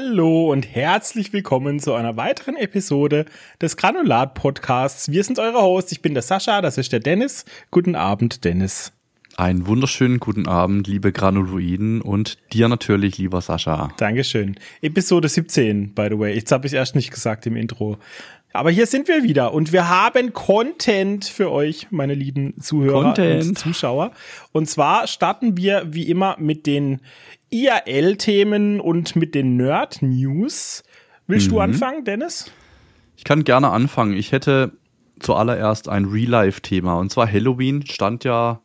Hallo und herzlich willkommen zu einer weiteren Episode des Granulat Podcasts. Wir sind eure Hosts. Ich bin der Sascha, das ist der Dennis. Guten Abend, Dennis. Einen wunderschönen guten Abend, liebe Granuloiden und dir natürlich, lieber Sascha. Dankeschön. Episode 17, by the way. Jetzt habe ich erst nicht gesagt im Intro. Aber hier sind wir wieder und wir haben Content für euch, meine lieben Zuhörer Content. und Zuschauer. Und zwar starten wir wie immer mit den IRL-Themen und mit den Nerd-News. Willst Mhm. du anfangen, Dennis? Ich kann gerne anfangen. Ich hätte zuallererst ein Real-Life-Thema und zwar Halloween stand ja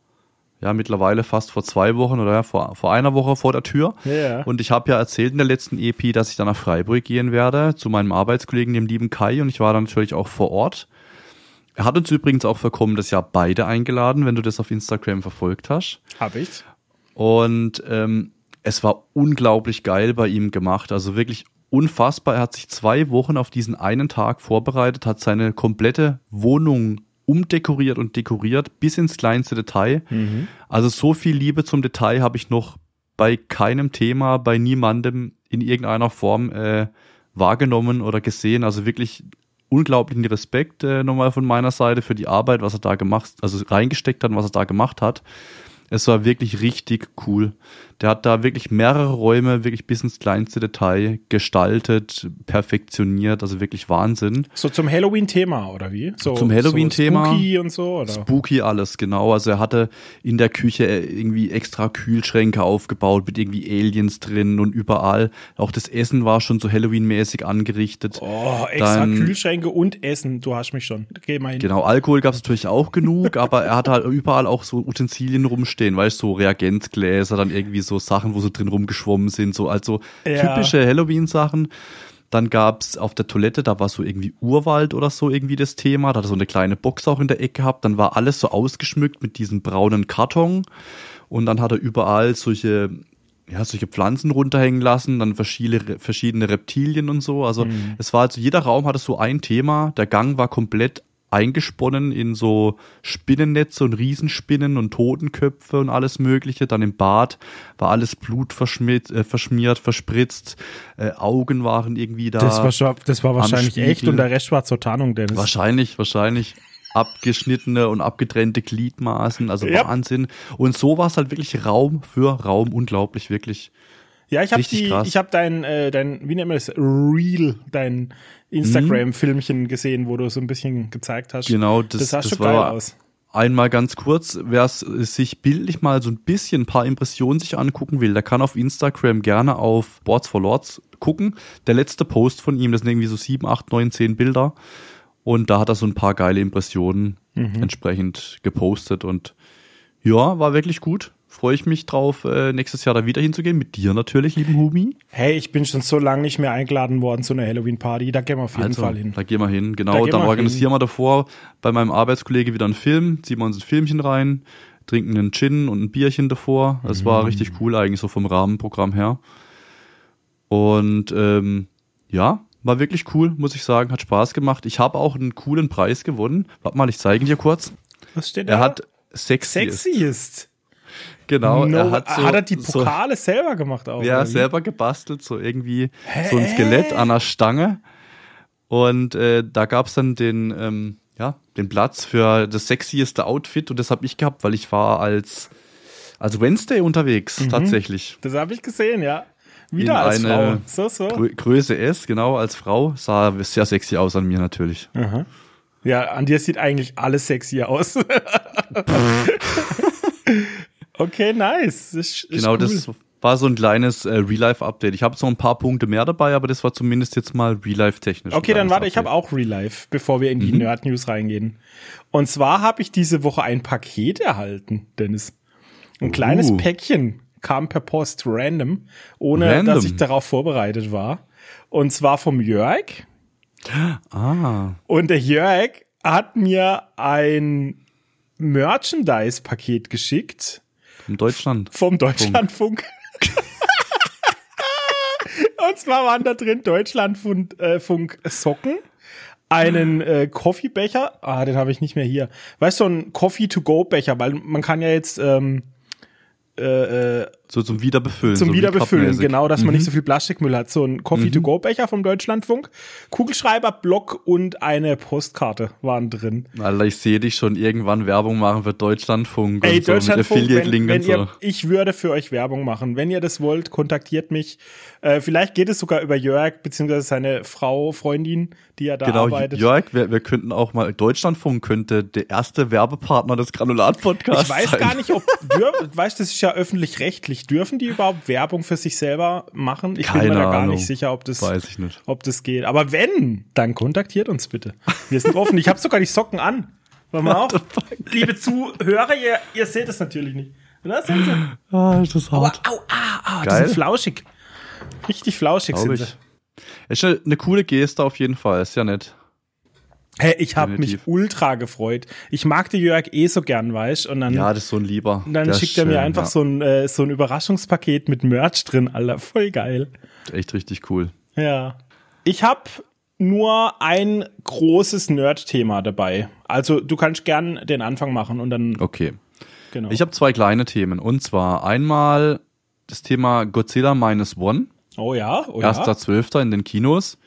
ja mittlerweile fast vor zwei Wochen oder ja, vor, vor einer Woche vor der Tür. Ja. Und ich habe ja erzählt in der letzten EP, dass ich dann nach Freiburg gehen werde zu meinem Arbeitskollegen, dem lieben Kai, und ich war dann natürlich auch vor Ort. Er hat uns übrigens auch für kommendes Jahr beide eingeladen, wenn du das auf Instagram verfolgt hast. Hab ich. Und ähm, es war unglaublich geil bei ihm gemacht. Also wirklich unfassbar. Er hat sich zwei Wochen auf diesen einen Tag vorbereitet, hat seine komplette Wohnung umdekoriert und dekoriert bis ins kleinste Detail. Also so viel Liebe zum Detail habe ich noch bei keinem Thema, bei niemandem in irgendeiner Form äh, wahrgenommen oder gesehen. Also wirklich unglaublichen Respekt äh, nochmal von meiner Seite für die Arbeit, was er da gemacht, also reingesteckt hat und was er da gemacht hat. Es war wirklich richtig cool. Der hat da wirklich mehrere Räume, wirklich bis ins kleinste Detail gestaltet, perfektioniert, also wirklich Wahnsinn. So zum Halloween-Thema, oder wie? So, Zum Halloween-Thema. So spooky und so, oder? Spooky alles, genau. Also er hatte in der Küche irgendwie extra Kühlschränke aufgebaut mit irgendwie Aliens drin und überall. Auch das Essen war schon so Halloween-mäßig angerichtet. Oh, extra Dann- Kühlschränke und Essen. Du hast mich schon. Geh mal hin. Genau, Alkohol gab es natürlich auch genug, aber er hatte halt überall auch so Utensilien rumstehen, weißt du, so Reagenzgläser, dann irgendwie so Sachen, wo so drin rumgeschwommen sind, so also Ja. typische Halloween-Sachen. Dann gab's auf der Toilette, da war so irgendwie Urwald oder so irgendwie das Thema, da hat er so eine kleine Box auch in der Ecke gehabt, dann war alles so ausgeschmückt mit diesem braunen Karton und dann hat er überall solche ja, solche Pflanzen runterhängen lassen, dann verschiedene, verschiedene Reptilien und so. Also es war also, jeder Raum hatte so ein Thema. Der Gang war komplett eingesponnen in so Spinnennetze und Riesenspinnen und Totenköpfe und alles mögliche. Dann im Bad war alles Blut verschmiert, äh, verschmiert, verspritzt. Äh, Augen waren irgendwie da. Das war, schon, das war wahrscheinlich echt und der Rest war zur Tarnung, Dennis. Wahrscheinlich, wahrscheinlich abgeschnittene und abgetrennte Gliedmaßen, also Ja. Wahnsinn. Und so war es halt wirklich Raum für Raum, unglaublich, wirklich. Ja, ich habe die, krass. ich habe dein, äh, dein, wie nennt man das, Reel, dein Instagram-Filmchen gesehen, wo du so ein bisschen gezeigt hast. Genau, das, das sah das schon war geil aus. Einmal ganz kurz, wer es sich bildlich mal so ein bisschen ein paar Impressionen sich angucken will, der kann auf Instagram gerne auf Boards for Lords gucken. Der letzte Post von ihm, das sind irgendwie so sieben, acht, neun, zehn Bilder. Und da hat er so ein paar geile Impressionen entsprechend gepostet. Und ja, war wirklich gut. Freue ich mich drauf, äh, nächstes Jahr da wieder hinzugehen. Mit dir natürlich, lieben Humi. Hey, ich bin schon so lange nicht mehr eingeladen worden zu einer Halloween-Party. Da gehen wir auf jeden Also, Fall hin. Da gehen wir hin, Da genau. gehen Dann wir organisieren wir davor bei meinem Arbeitskollege wieder einen Film, ziehen wir uns ein Filmchen rein, trinken einen Gin und ein Bierchen davor. Das Mhm. war richtig cool eigentlich so vom Rahmenprogramm her. Und ähm, ja, war wirklich cool, muss ich sagen, hat Spaß gemacht. Ich habe auch einen coolen Preis gewonnen. Warte mal, ich zeige ihn dir kurz. Was steht da? Er hat sexy. Sexiest. Genau, No, er hat so, hat er die so Pokale selber gemacht auch? Ja, selber gebastelt, so irgendwie so ein Skelett an der Stange. Und äh, da gab's dann den, ähm, ja, den Platz für das sexieste Outfit und das habe ich gehabt, weil ich war als, als Wednesday unterwegs, Mhm. tatsächlich. Das habe ich gesehen, ja. Wieder In als Frau. eine So, so. Grö Größe S, genau, als Frau. Sah sehr sexy aus an mir natürlich. Ja, an dir sieht eigentlich alles sexy aus. okay, nice. Ist, ist genau, cool. das war so ein kleines äh, Real-Life-Update. Ich habe so ein paar Punkte mehr dabei, aber das war zumindest jetzt mal Real-Life-technisch. Okay, dann kleines warte, ich habe Update. auch Real Life, bevor wir in Mhm. die Nerd News reingehen. Und zwar habe ich diese Woche ein Paket erhalten, Dennis. Ein kleines Uh. Päckchen kam per Post random, ohne Random. dass ich darauf vorbereitet war. Und zwar vom Jörg. Ah, Und der Jörg hat mir ein Merchandise-Paket geschickt in Deutschland. vom Deutschlandfunk. Und zwar waren da drin Deutschlandfunk äh, Funk Socken, einen äh, Coffeebecher, ah, den habe ich nicht mehr hier. Weißt du, so ein Coffee-to-go-Becher, weil man kann ja jetzt ähm, äh, äh, so zum Wiederbefüllen. Zum so Wiederbefüllen, genau, dass man nicht so viel Plastikmüll hat. So ein Coffee-to-go-Becher vom Deutschlandfunk, Kugelschreiber, Block und eine Postkarte waren drin. Alter, ich sehe dich schon irgendwann Werbung machen für Deutschlandfunk Ey, und so mit Deutschlandfunk, wenn, Affiliate-Link und so. ihr, ich würde für euch Werbung machen. Wenn ihr das wollt, kontaktiert mich. Äh, vielleicht geht es sogar über Jörg, beziehungsweise seine Frau, Freundin, die ja da Genau, arbeitet. Jörg, wir, wir könnten auch mal, Deutschlandfunk könnte der erste Werbepartner des Granulat-Podcasts Ich weiß sein. gar nicht, ob, dür, weißt, das ist ja öffentlich-rechtlich. Dürfen die überhaupt Werbung für sich selber machen? Ich bin Keine mir da gar Ahnung. nicht sicher, ob das, Weiß ich nicht. ob das geht. Aber wenn, dann kontaktiert uns bitte. Wir sind offen. Ich habe sogar die Socken an. Wollen wir auch? Liebe Zuhörer, ihr, ihr seht es natürlich nicht. Na, sind sie. Ah, ist das Au, hart. au, au, au, die Geil. sind flauschig. Richtig flauschig Glaube sind ich. sie. Ist eine, eine coole Geste auf jeden Fall, ist ja nett. Hey, ich habe mich ultra gefreut. Ich mag die Jörg eh so gern, weißt Und dann, Ja, das ist so ein Lieber. dann Der schickt er mir schön, einfach ja. so, ein, äh, so ein Überraschungspaket mit Merch drin, Alter. Voll geil. Echt richtig cool. Ja. Ich habe nur ein großes Nerd-Thema dabei. Also du kannst gern den Anfang machen und dann Okay. genau. Ich habe zwei kleine Themen. Und zwar einmal das Thema Godzilla Minus One. oh ja, oh ja. 1.12. in den Kinos.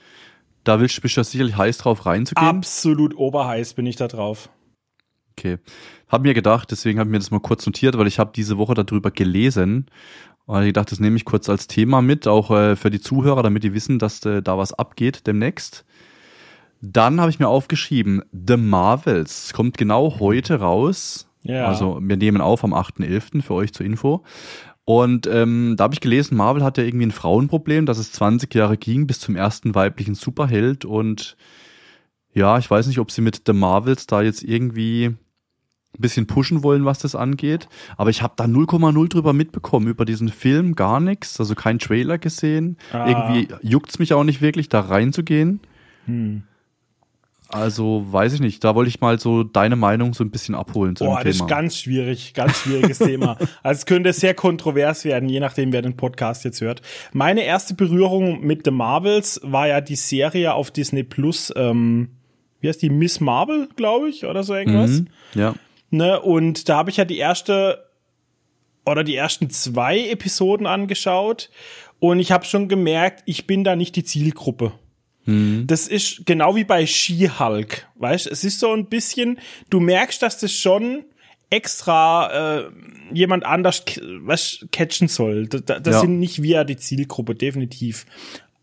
Da willst du bist ja sicherlich heiß drauf reinzugehen. Absolut oberheiß bin ich da drauf. Okay. Hab mir gedacht, deswegen habe ich mir das mal kurz notiert, weil ich habe diese Woche darüber gelesen. Und ich gedacht, das nehme ich kurz als Thema mit, auch äh, für die Zuhörer, damit die wissen, dass äh, da was abgeht demnächst. Dann habe ich mir aufgeschrieben, The Marvels kommt genau heute raus. Ja. Also wir nehmen auf am 8.11. für euch zur Info. Und ähm, da habe ich gelesen, Marvel hat ja irgendwie ein Frauenproblem, dass es 20 Jahre ging bis zum ersten weiblichen Superheld. Und ja, ich weiß nicht, ob sie mit The Marvels da jetzt irgendwie ein bisschen pushen wollen, was das angeht. Aber ich habe da 0,0 drüber mitbekommen, über diesen Film gar nichts, also kein Trailer gesehen. Ah. Irgendwie juckt's mich auch nicht wirklich, da reinzugehen. Hm. Also weiß ich nicht, da wollte ich mal so deine Meinung so ein bisschen abholen zu Boah, das Thema. ist ganz schwierig, ganz schwieriges Thema. Also es könnte sehr kontrovers werden, je nachdem, wer den Podcast jetzt hört. Meine erste Berührung mit The Marvels war ja die Serie auf Disney Plus, ähm, wie heißt die, Miss Marvel, glaube ich, oder so irgendwas. mhm. Ja. Ne? Und da habe ich ja die erste oder die ersten zwei Episoden angeschaut und ich habe schon gemerkt, ich bin da nicht die Zielgruppe. Das ist genau wie bei She-Hulk, weißt? Es ist so ein bisschen, du merkst, dass das schon extra äh, jemand anders was catchen soll. Das, das Ja. sind nicht wir die Zielgruppe, definitiv.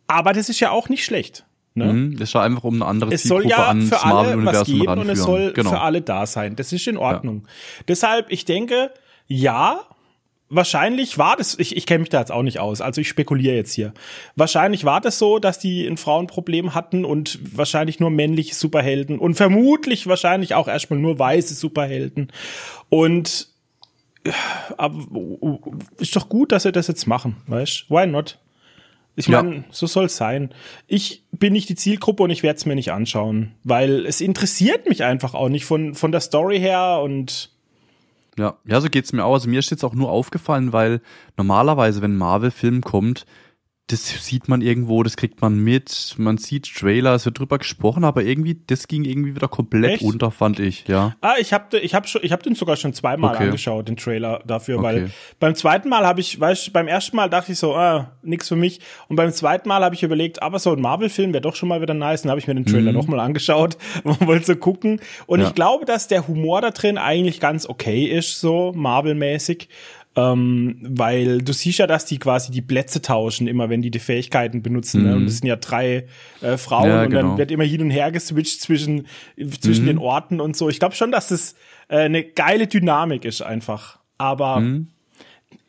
Aber das ist ja auch nicht schlecht. Ne? Mhm. Das ist ja einfach um eine andere Es soll Zielgruppe ja ans für alle was geben ranführen. und es soll genau. für alle da sein. Das ist in Ordnung. Deshalb, ich denke, ja, wahrscheinlich war das, ich, ich kenne mich da jetzt auch nicht aus, also ich spekuliere jetzt hier. Wahrscheinlich war das so, dass die ein Frauenproblem hatten und wahrscheinlich nur männliche Superhelden und vermutlich wahrscheinlich auch erstmal nur weiße Superhelden. Und äh, aber, ist doch gut, dass sie das jetzt machen, weißt? Why not? Ich Ja. meine, so soll es sein. Ich bin nicht die Zielgruppe und ich werde es mir nicht anschauen, weil es interessiert mich einfach auch nicht von, von der Story her und Ja, ja, so geht's mir auch. Also mir ist jetzt auch nur aufgefallen, weil normalerweise, wenn ein Marvel-Film kommt, das sieht man irgendwo, das kriegt man mit, man sieht Trailer, es wird drüber gesprochen, aber irgendwie, das ging irgendwie wieder komplett Echt? unter, fand ich, ja. Ah, ich habe ich hab schon ich hab den sogar schon zweimal Okay. angeschaut, den Trailer dafür, Okay. weil beim zweiten Mal habe ich, weißt, du, beim ersten Mal dachte ich so, ah, nix für mich und beim zweiten Mal habe ich überlegt, aber so ein Marvel Film wäre doch schon mal wieder nice, dann habe ich mir den Trailer noch mal angeschaut, wollte so gucken und Mhm. Ja. ich glaube, dass der Humor da drin eigentlich ganz okay ist, so Marvel mäßig. Ähm, weil du siehst ja, dass die quasi die Plätze tauschen, immer wenn die die Fähigkeiten benutzen. Ne? Und es sind ja drei äh, Frauen Mhm. Ja, und dann genau. wird immer hin und her geswitcht zwischen, zwischen Mhm. den Orten und so. Ich glaube schon, dass das äh, eine geile Dynamik ist einfach. Aber Mhm.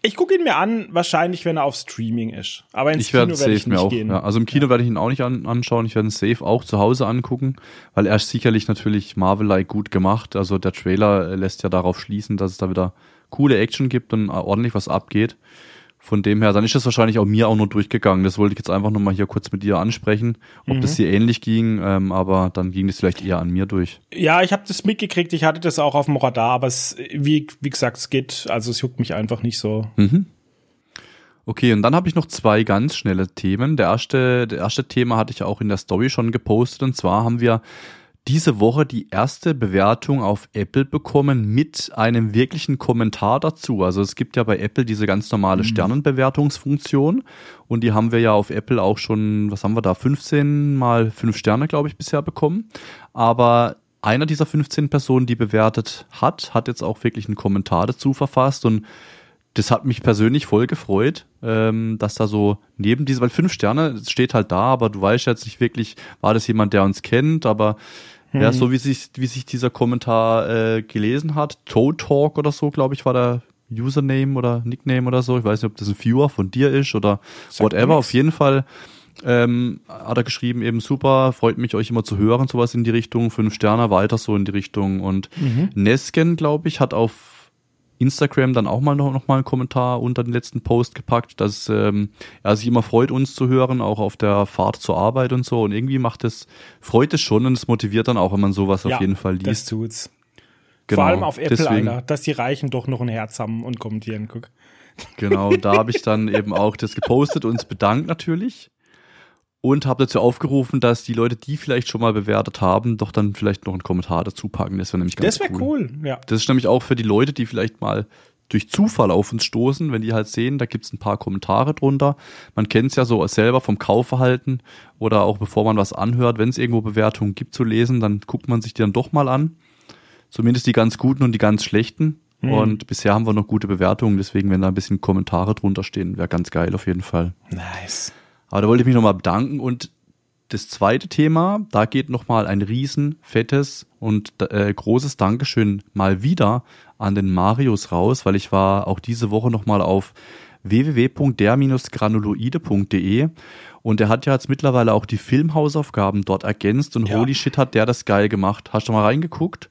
ich gucke ihn mir an, wahrscheinlich, wenn er auf Streaming ist. Aber ins Ich Kino werde ich nicht auch, gehen. ja, also im Kino werde ich ihn auch nicht an, anschauen, ich werde ihn safe auch zu Hause angucken, weil er ist sicherlich natürlich Marvel-like gut gemacht, also der Trailer äh, lässt ja darauf schließen, dass es da wieder coole Action gibt und ordentlich was abgeht. Von dem her, dann ist das wahrscheinlich auch mir auch nur durchgegangen. Das wollte ich jetzt einfach nochmal hier kurz mit dir ansprechen, ob Mhm. das hier ähnlich ging, ähm, aber dann ging das vielleicht eher an mir durch. Ja, ich habe das mitgekriegt, ich hatte das auch auf dem Radar, aber es, wie, wie gesagt, es geht, also es juckt mich einfach nicht so. Mhm. Okay, und dann habe ich noch zwei ganz schnelle Themen. Der erste, der erste Thema hatte ich auch in der Story schon gepostet, und zwar haben wir diese Woche die erste Bewertung auf Apple bekommen mit einem wirklichen Kommentar dazu. Also es gibt ja bei Apple diese ganz normale mhm. Sternenbewertungsfunktion und die haben wir ja auf Apple auch schon, was haben wir da, 15 mal 5 Sterne, glaube ich, bisher bekommen. Aber einer dieser 15 Personen, die bewertet hat, hat jetzt auch wirklich einen Kommentar dazu verfasst und das hat mich persönlich voll gefreut, ähm, dass da so neben diesem, weil fünf Sterne steht halt da, aber du weißt jetzt nicht wirklich, war das jemand, der uns kennt, aber hm. ja, so wie sich, wie sich dieser Kommentar äh, gelesen hat, Toe Talk oder so, glaube ich, war der Username oder Nickname oder so. Ich weiß nicht, ob das ein Viewer von dir ist oder Sag whatever. Auf jeden Fall ähm, hat er geschrieben, eben super, freut mich, euch immer zu hören, sowas in die Richtung, fünf Sterne, weiter so in die Richtung. Und mhm. Nesken, glaube ich, hat auf Instagram dann auch mal noch, noch mal einen Kommentar unter den letzten Post gepackt, dass ähm, er sich immer freut, uns zu hören, auch auf der Fahrt zur Arbeit und so. Und irgendwie macht es, freut es schon und es motiviert dann auch, wenn man sowas ja, auf jeden Fall liest. Das tut's. Genau, Vor allem auf Apple, deswegen, Alter, dass die Reichen doch noch ein Herz haben und kommentieren. Guck. Genau, da habe ich dann eben auch das gepostet und uns bedankt natürlich und habe dazu aufgerufen, dass die Leute, die vielleicht schon mal bewertet haben, doch dann vielleicht noch einen Kommentar dazu packen. Das wäre nämlich ganz Das wäre cool. cool, ja. Das ist nämlich auch für die Leute, die vielleicht mal durch Zufall auf uns stoßen, wenn die halt sehen, da gibt's ein paar Kommentare drunter. Man kennt es ja so selber vom Kaufverhalten oder auch bevor man was anhört, wenn es irgendwo Bewertungen gibt zu lesen, dann guckt man sich die dann doch mal an. Zumindest die ganz guten und die ganz schlechten. Hm. Und bisher haben wir noch gute Bewertungen, deswegen, wenn da ein bisschen Kommentare drunter stehen, wäre ganz geil auf jeden Fall. Nice. Aber da wollte ich mich nochmal bedanken und das zweite Thema, da geht nochmal ein riesen, fettes und äh, großes Dankeschön mal wieder an den Marius raus, weil ich war auch diese Woche nochmal auf www.der-granuloide.de und er hat ja jetzt mittlerweile auch die Filmhausaufgaben dort ergänzt und ja. holy shit hat der das geil gemacht. Hast du mal reingeguckt?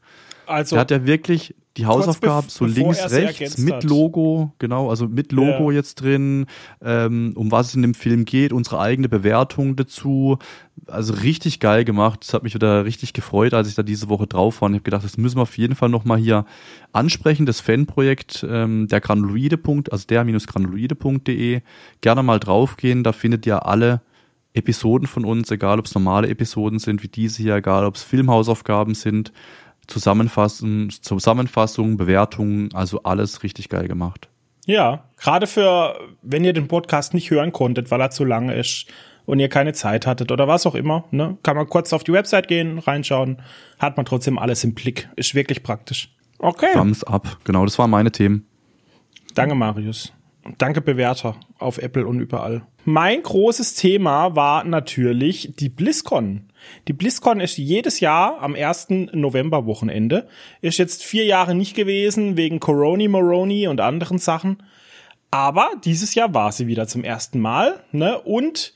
Also, er hat ja wirklich die Hausaufgaben so links, rechts, mit hat. Logo, genau, also mit Logo ja. jetzt drin, ähm, um was es in dem Film geht, unsere eigene Bewertung dazu. Also richtig geil gemacht. Das hat mich wieder richtig gefreut, als ich da diese Woche drauf war. Und ich habe gedacht, das müssen wir auf jeden Fall nochmal hier ansprechen, das Fanprojekt ähm, der Granuloide. also der-granuloide.de. Gerne mal draufgehen, da findet ihr alle Episoden von uns, egal ob es normale Episoden sind wie diese hier, egal ob es Filmhausaufgaben sind Zusammenfassen, Zusammenfassung, Bewertungen, also alles richtig geil gemacht. Ja, gerade für, wenn ihr den Podcast nicht hören konntet, weil er zu lang ist und ihr keine Zeit hattet oder was auch immer, ne, kann man kurz auf die Website gehen, reinschauen, hat man trotzdem alles im Blick. Ist wirklich praktisch. Okay. Thumbs up. Genau, das waren meine Themen. Danke, Marius. Danke, Bewerter auf Apple und überall. Mein großes Thema war natürlich die BlizzCon. Die BlizzCon ist jedes Jahr am 1. November-Wochenende. Ist jetzt vier Jahre nicht gewesen wegen Coroni Moroni und anderen Sachen. Aber dieses Jahr war sie wieder zum ersten Mal, ne? Und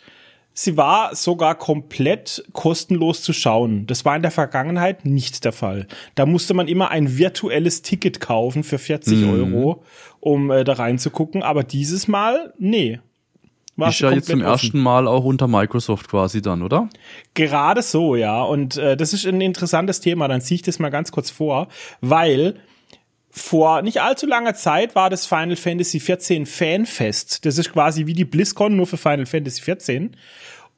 sie war sogar komplett kostenlos zu schauen. Das war in der Vergangenheit nicht der Fall. Da musste man immer ein virtuelles Ticket kaufen für 40 mhm. Euro, um äh, da reinzugucken. Aber dieses Mal, nee, war ist ja jetzt zum offen. ersten Mal auch unter Microsoft quasi dann, oder? Gerade so, ja. Und äh, das ist ein interessantes Thema. Dann ziehe ich das mal ganz kurz vor, weil vor nicht allzu langer Zeit war das Final Fantasy 14 Fanfest. Das ist quasi wie die BlizzCon nur für Final Fantasy 14.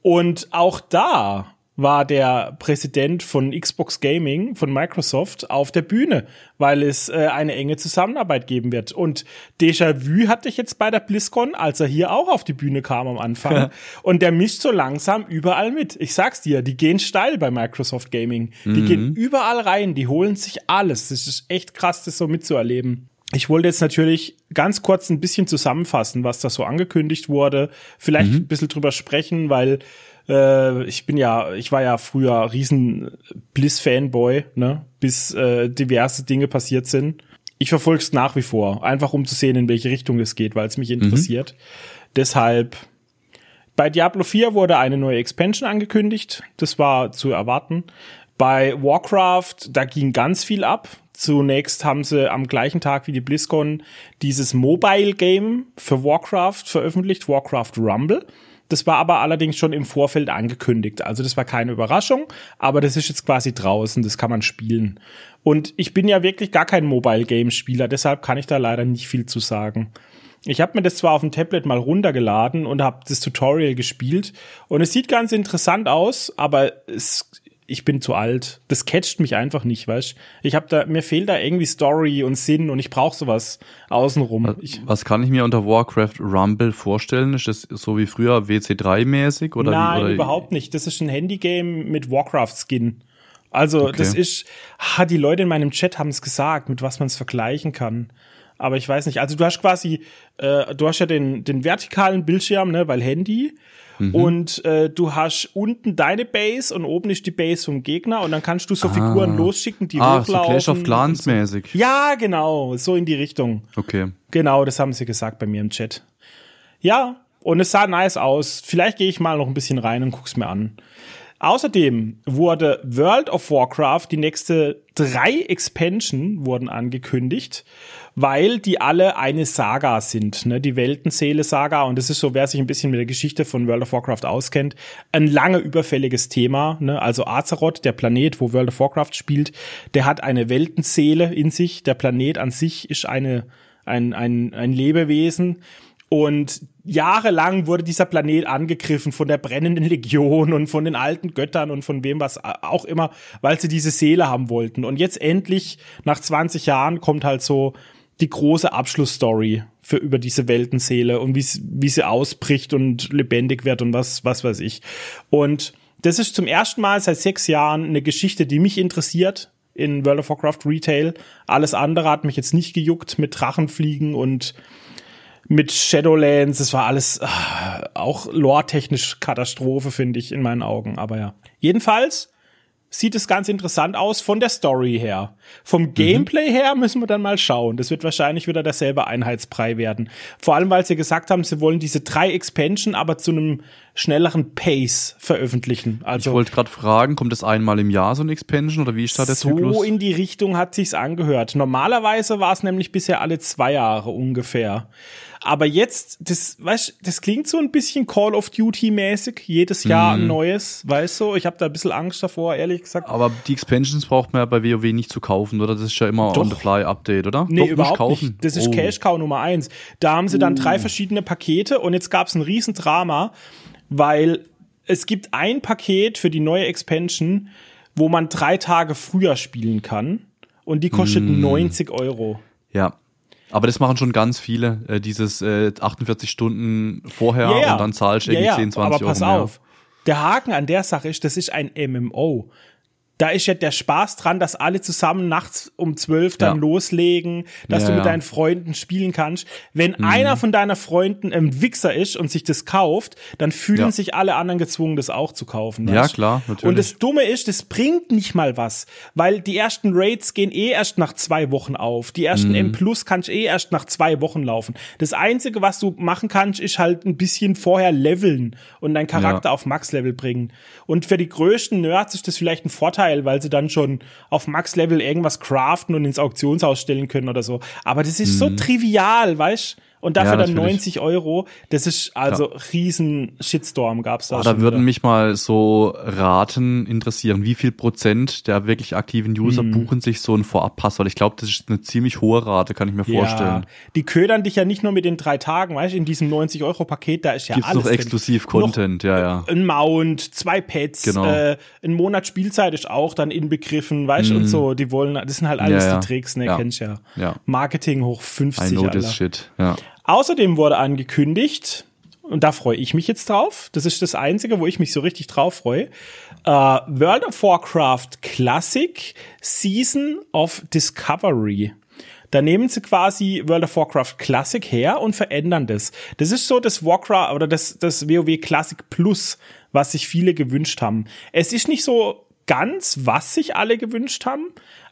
Und auch da war der Präsident von Xbox Gaming, von Microsoft, auf der Bühne, weil es äh, eine enge Zusammenarbeit geben wird. Und Déjà-vu hatte ich jetzt bei der BlizzCon, als er hier auch auf die Bühne kam am Anfang. Ja. Und der mischt so langsam überall mit. Ich sag's dir, die gehen steil bei Microsoft Gaming. Die mhm. gehen überall rein, die holen sich alles. Das ist echt krass, das so mitzuerleben. Ich wollte jetzt natürlich ganz kurz ein bisschen zusammenfassen, was da so angekündigt wurde. Vielleicht mhm. ein bisschen drüber sprechen, weil äh, ich bin ja, ich war ja früher riesen Bliss-Fanboy, ne, bis äh, diverse Dinge passiert sind. Ich verfolge es nach wie vor, einfach um zu sehen, in welche Richtung es geht, weil es mich interessiert. Mhm. Deshalb bei Diablo 4 wurde eine neue Expansion angekündigt. Das war zu erwarten. Bei Warcraft, da ging ganz viel ab. Zunächst haben sie am gleichen Tag wie die BlizzCon dieses Mobile Game für Warcraft veröffentlicht, Warcraft Rumble. Das war aber allerdings schon im Vorfeld angekündigt. Also das war keine Überraschung, aber das ist jetzt quasi draußen, das kann man spielen. Und ich bin ja wirklich gar kein Mobile Game Spieler, deshalb kann ich da leider nicht viel zu sagen. Ich habe mir das zwar auf dem Tablet mal runtergeladen und habe das Tutorial gespielt und es sieht ganz interessant aus, aber es ich bin zu alt. Das catcht mich einfach nicht, weißt Ich habe da, mir fehlt da irgendwie Story und Sinn und ich brauche sowas außenrum. Was, Ich, was kann ich mir unter Warcraft Rumble vorstellen? Ist das so wie früher WC3-mäßig? oder Nein, wie, oder überhaupt nicht. Das ist ein Handygame mit Warcraft-Skin. Also, Okay. das ist, ha, die Leute in meinem Chat haben es gesagt, mit was man es vergleichen kann. Aber ich weiß nicht. Also, du hast quasi, äh, du hast ja den, den vertikalen Bildschirm, ne, weil Handy. Mhm. Und äh, du hast unten deine Base und oben ist die Base vom Gegner und dann kannst du so Figuren losschicken, die Ah, so hochlaufen. Clash of Clans so. mäßig. Ja, genau, so in die Richtung. Okay. Genau, das haben sie gesagt bei mir im Chat. Ja, und es sah nice aus. Vielleicht gehe ich mal noch ein bisschen rein und guck's mir an. Außerdem wurde World of Warcraft, die nächste drei Expansion wurden angekündigt, weil die alle eine Saga sind, ne? die Weltenseele-Saga. Und das ist so, wer sich ein bisschen mit der Geschichte von World of Warcraft auskennt, ein lange überfälliges Thema. Ne? Also Azeroth, der Planet, wo World of Warcraft spielt, der hat eine Weltenseele in sich. Der Planet an sich ist eine, ein, ein, ein Lebewesen. Und jahrelang wurde dieser Planet angegriffen von der brennenden Legion und von den alten Göttern und von wem was auch immer, weil sie diese Seele haben wollten. Und jetzt endlich, nach 20 Jahren, kommt halt so die große Abschlussstory für über diese Weltenseele und wie, sie- ausbricht und lebendig wird und was, was weiß ich. Und das ist zum ersten Mal seit sechs Jahren eine Geschichte, die mich interessiert in World of Warcraft Retail. Alles andere hat mich jetzt nicht gejuckt mit Drachenfliegen und mit Shadowlands, es war alles ah, auch lore-technisch Katastrophe, finde ich, in meinen Augen. Aber ja. Jedenfalls sieht es ganz interessant aus von der Story her. Vom Gameplay her müssen wir dann mal schauen. Das wird wahrscheinlich wieder derselbe Einheitsbrei werden. Vor allem, weil sie gesagt haben, sie wollen diese drei Expansion aber zu einem schnelleren Pace veröffentlichen. Ich Also wollte gerade fragen, kommt das einmal im Jahr so ein Expansion oder wie ist da der so Zyklus? in die Richtung hat sich's angehört. Normalerweise war es nämlich bisher alle zwei Jahre ungefähr. Aber jetzt, das, weißt, das klingt so ein bisschen Call of Duty mäßig. Jedes Jahr Mhm. ein neues, weißt du? Ich habe da ein bisschen Angst davor, ehrlich gesagt. Aber die Expansions braucht man ja bei WoW nicht zu kaufen, oder? Das ist ja immer Doch. on the fly Update, oder? Nee, Doch, überhaupt nicht. Das ist Oh. Cash Cow Nummer eins. Da haben sie dann drei verschiedene Pakete und jetzt gab's ein Riesendrama, weil es gibt ein Paket für die neue Expansion, wo man drei Tage früher spielen kann und die kostet Mm. 90 Euro. Ja. Aber das machen schon ganz viele, äh, dieses äh, 48 Stunden vorher und dann zahlst du irgendwie 10, 20 aber pass Euro mehr. auf. Der Haken an der Sache ist, das ist ein MMO. Da ist ja der Spaß dran, dass alle zusammen nachts um zwölf dann Ja. loslegen, dass Ja, du mit deinen Freunden spielen kannst. Wenn Mhm. einer von deiner Freunden ein Wichser ist und sich das kauft, dann fühlen sich alle anderen gezwungen, das auch zu kaufen. Ja, weißt? klar, natürlich. Und das Dumme ist, das bringt nicht mal was, weil die ersten Raids gehen eh erst nach zwei Wochen auf. Die ersten Mhm. M Plus kannst eh erst nach zwei Wochen laufen. Das Einzige, was du machen kannst, ist halt ein bisschen vorher leveln und deinen Charakter auf Max-Level bringen. Und für die größten Nerds ist das vielleicht ein Vorteil, weil sie dann schon auf Max-Level irgendwas craften und ins Auktionshaus stellen können oder so. Aber das ist so trivial, weißt Und dafür Mhm. Ja, dann natürlich. 90 Euro. Das ist also riesen Shitstorm gab's da. Oh, da würden wieder. mich mal so Raten interessieren. Wie viel Prozent der wirklich aktiven User Hm. buchen sich so einen Vorabpass? Weil ich glaube, das ist eine ziemlich hohe Rate, kann ich mir vorstellen. Ja, die ködern dich ja nicht nur mit den drei Tagen, weißt du, in diesem 90-Euro-Paket, da ist ja Gibt's alles noch drin. exklusiv Content, ja, ja. Ein Mount, zwei Pets, Genau. äh, ein Monat Spielzeit ist auch dann inbegriffen, weißt du, und so, die wollen, das sind halt alles Mhm. Ja, ja. die Tricks, ne, Ja. kennst ja. Ja. Marketing hoch I 50, know Alter. this shit, ja. Außerdem wurde angekündigt, und da freue ich mich jetzt drauf, das ist das Einzige, wo ich mich so richtig drauf freue, äh, World of Warcraft Classic Season of Discovery. Da nehmen sie quasi World of Warcraft Classic her und verändern das. Das ist so das Warcraft oder das, das WoW Classic Plus, was sich viele gewünscht haben. Es ist nicht so ganz, was sich alle gewünscht haben,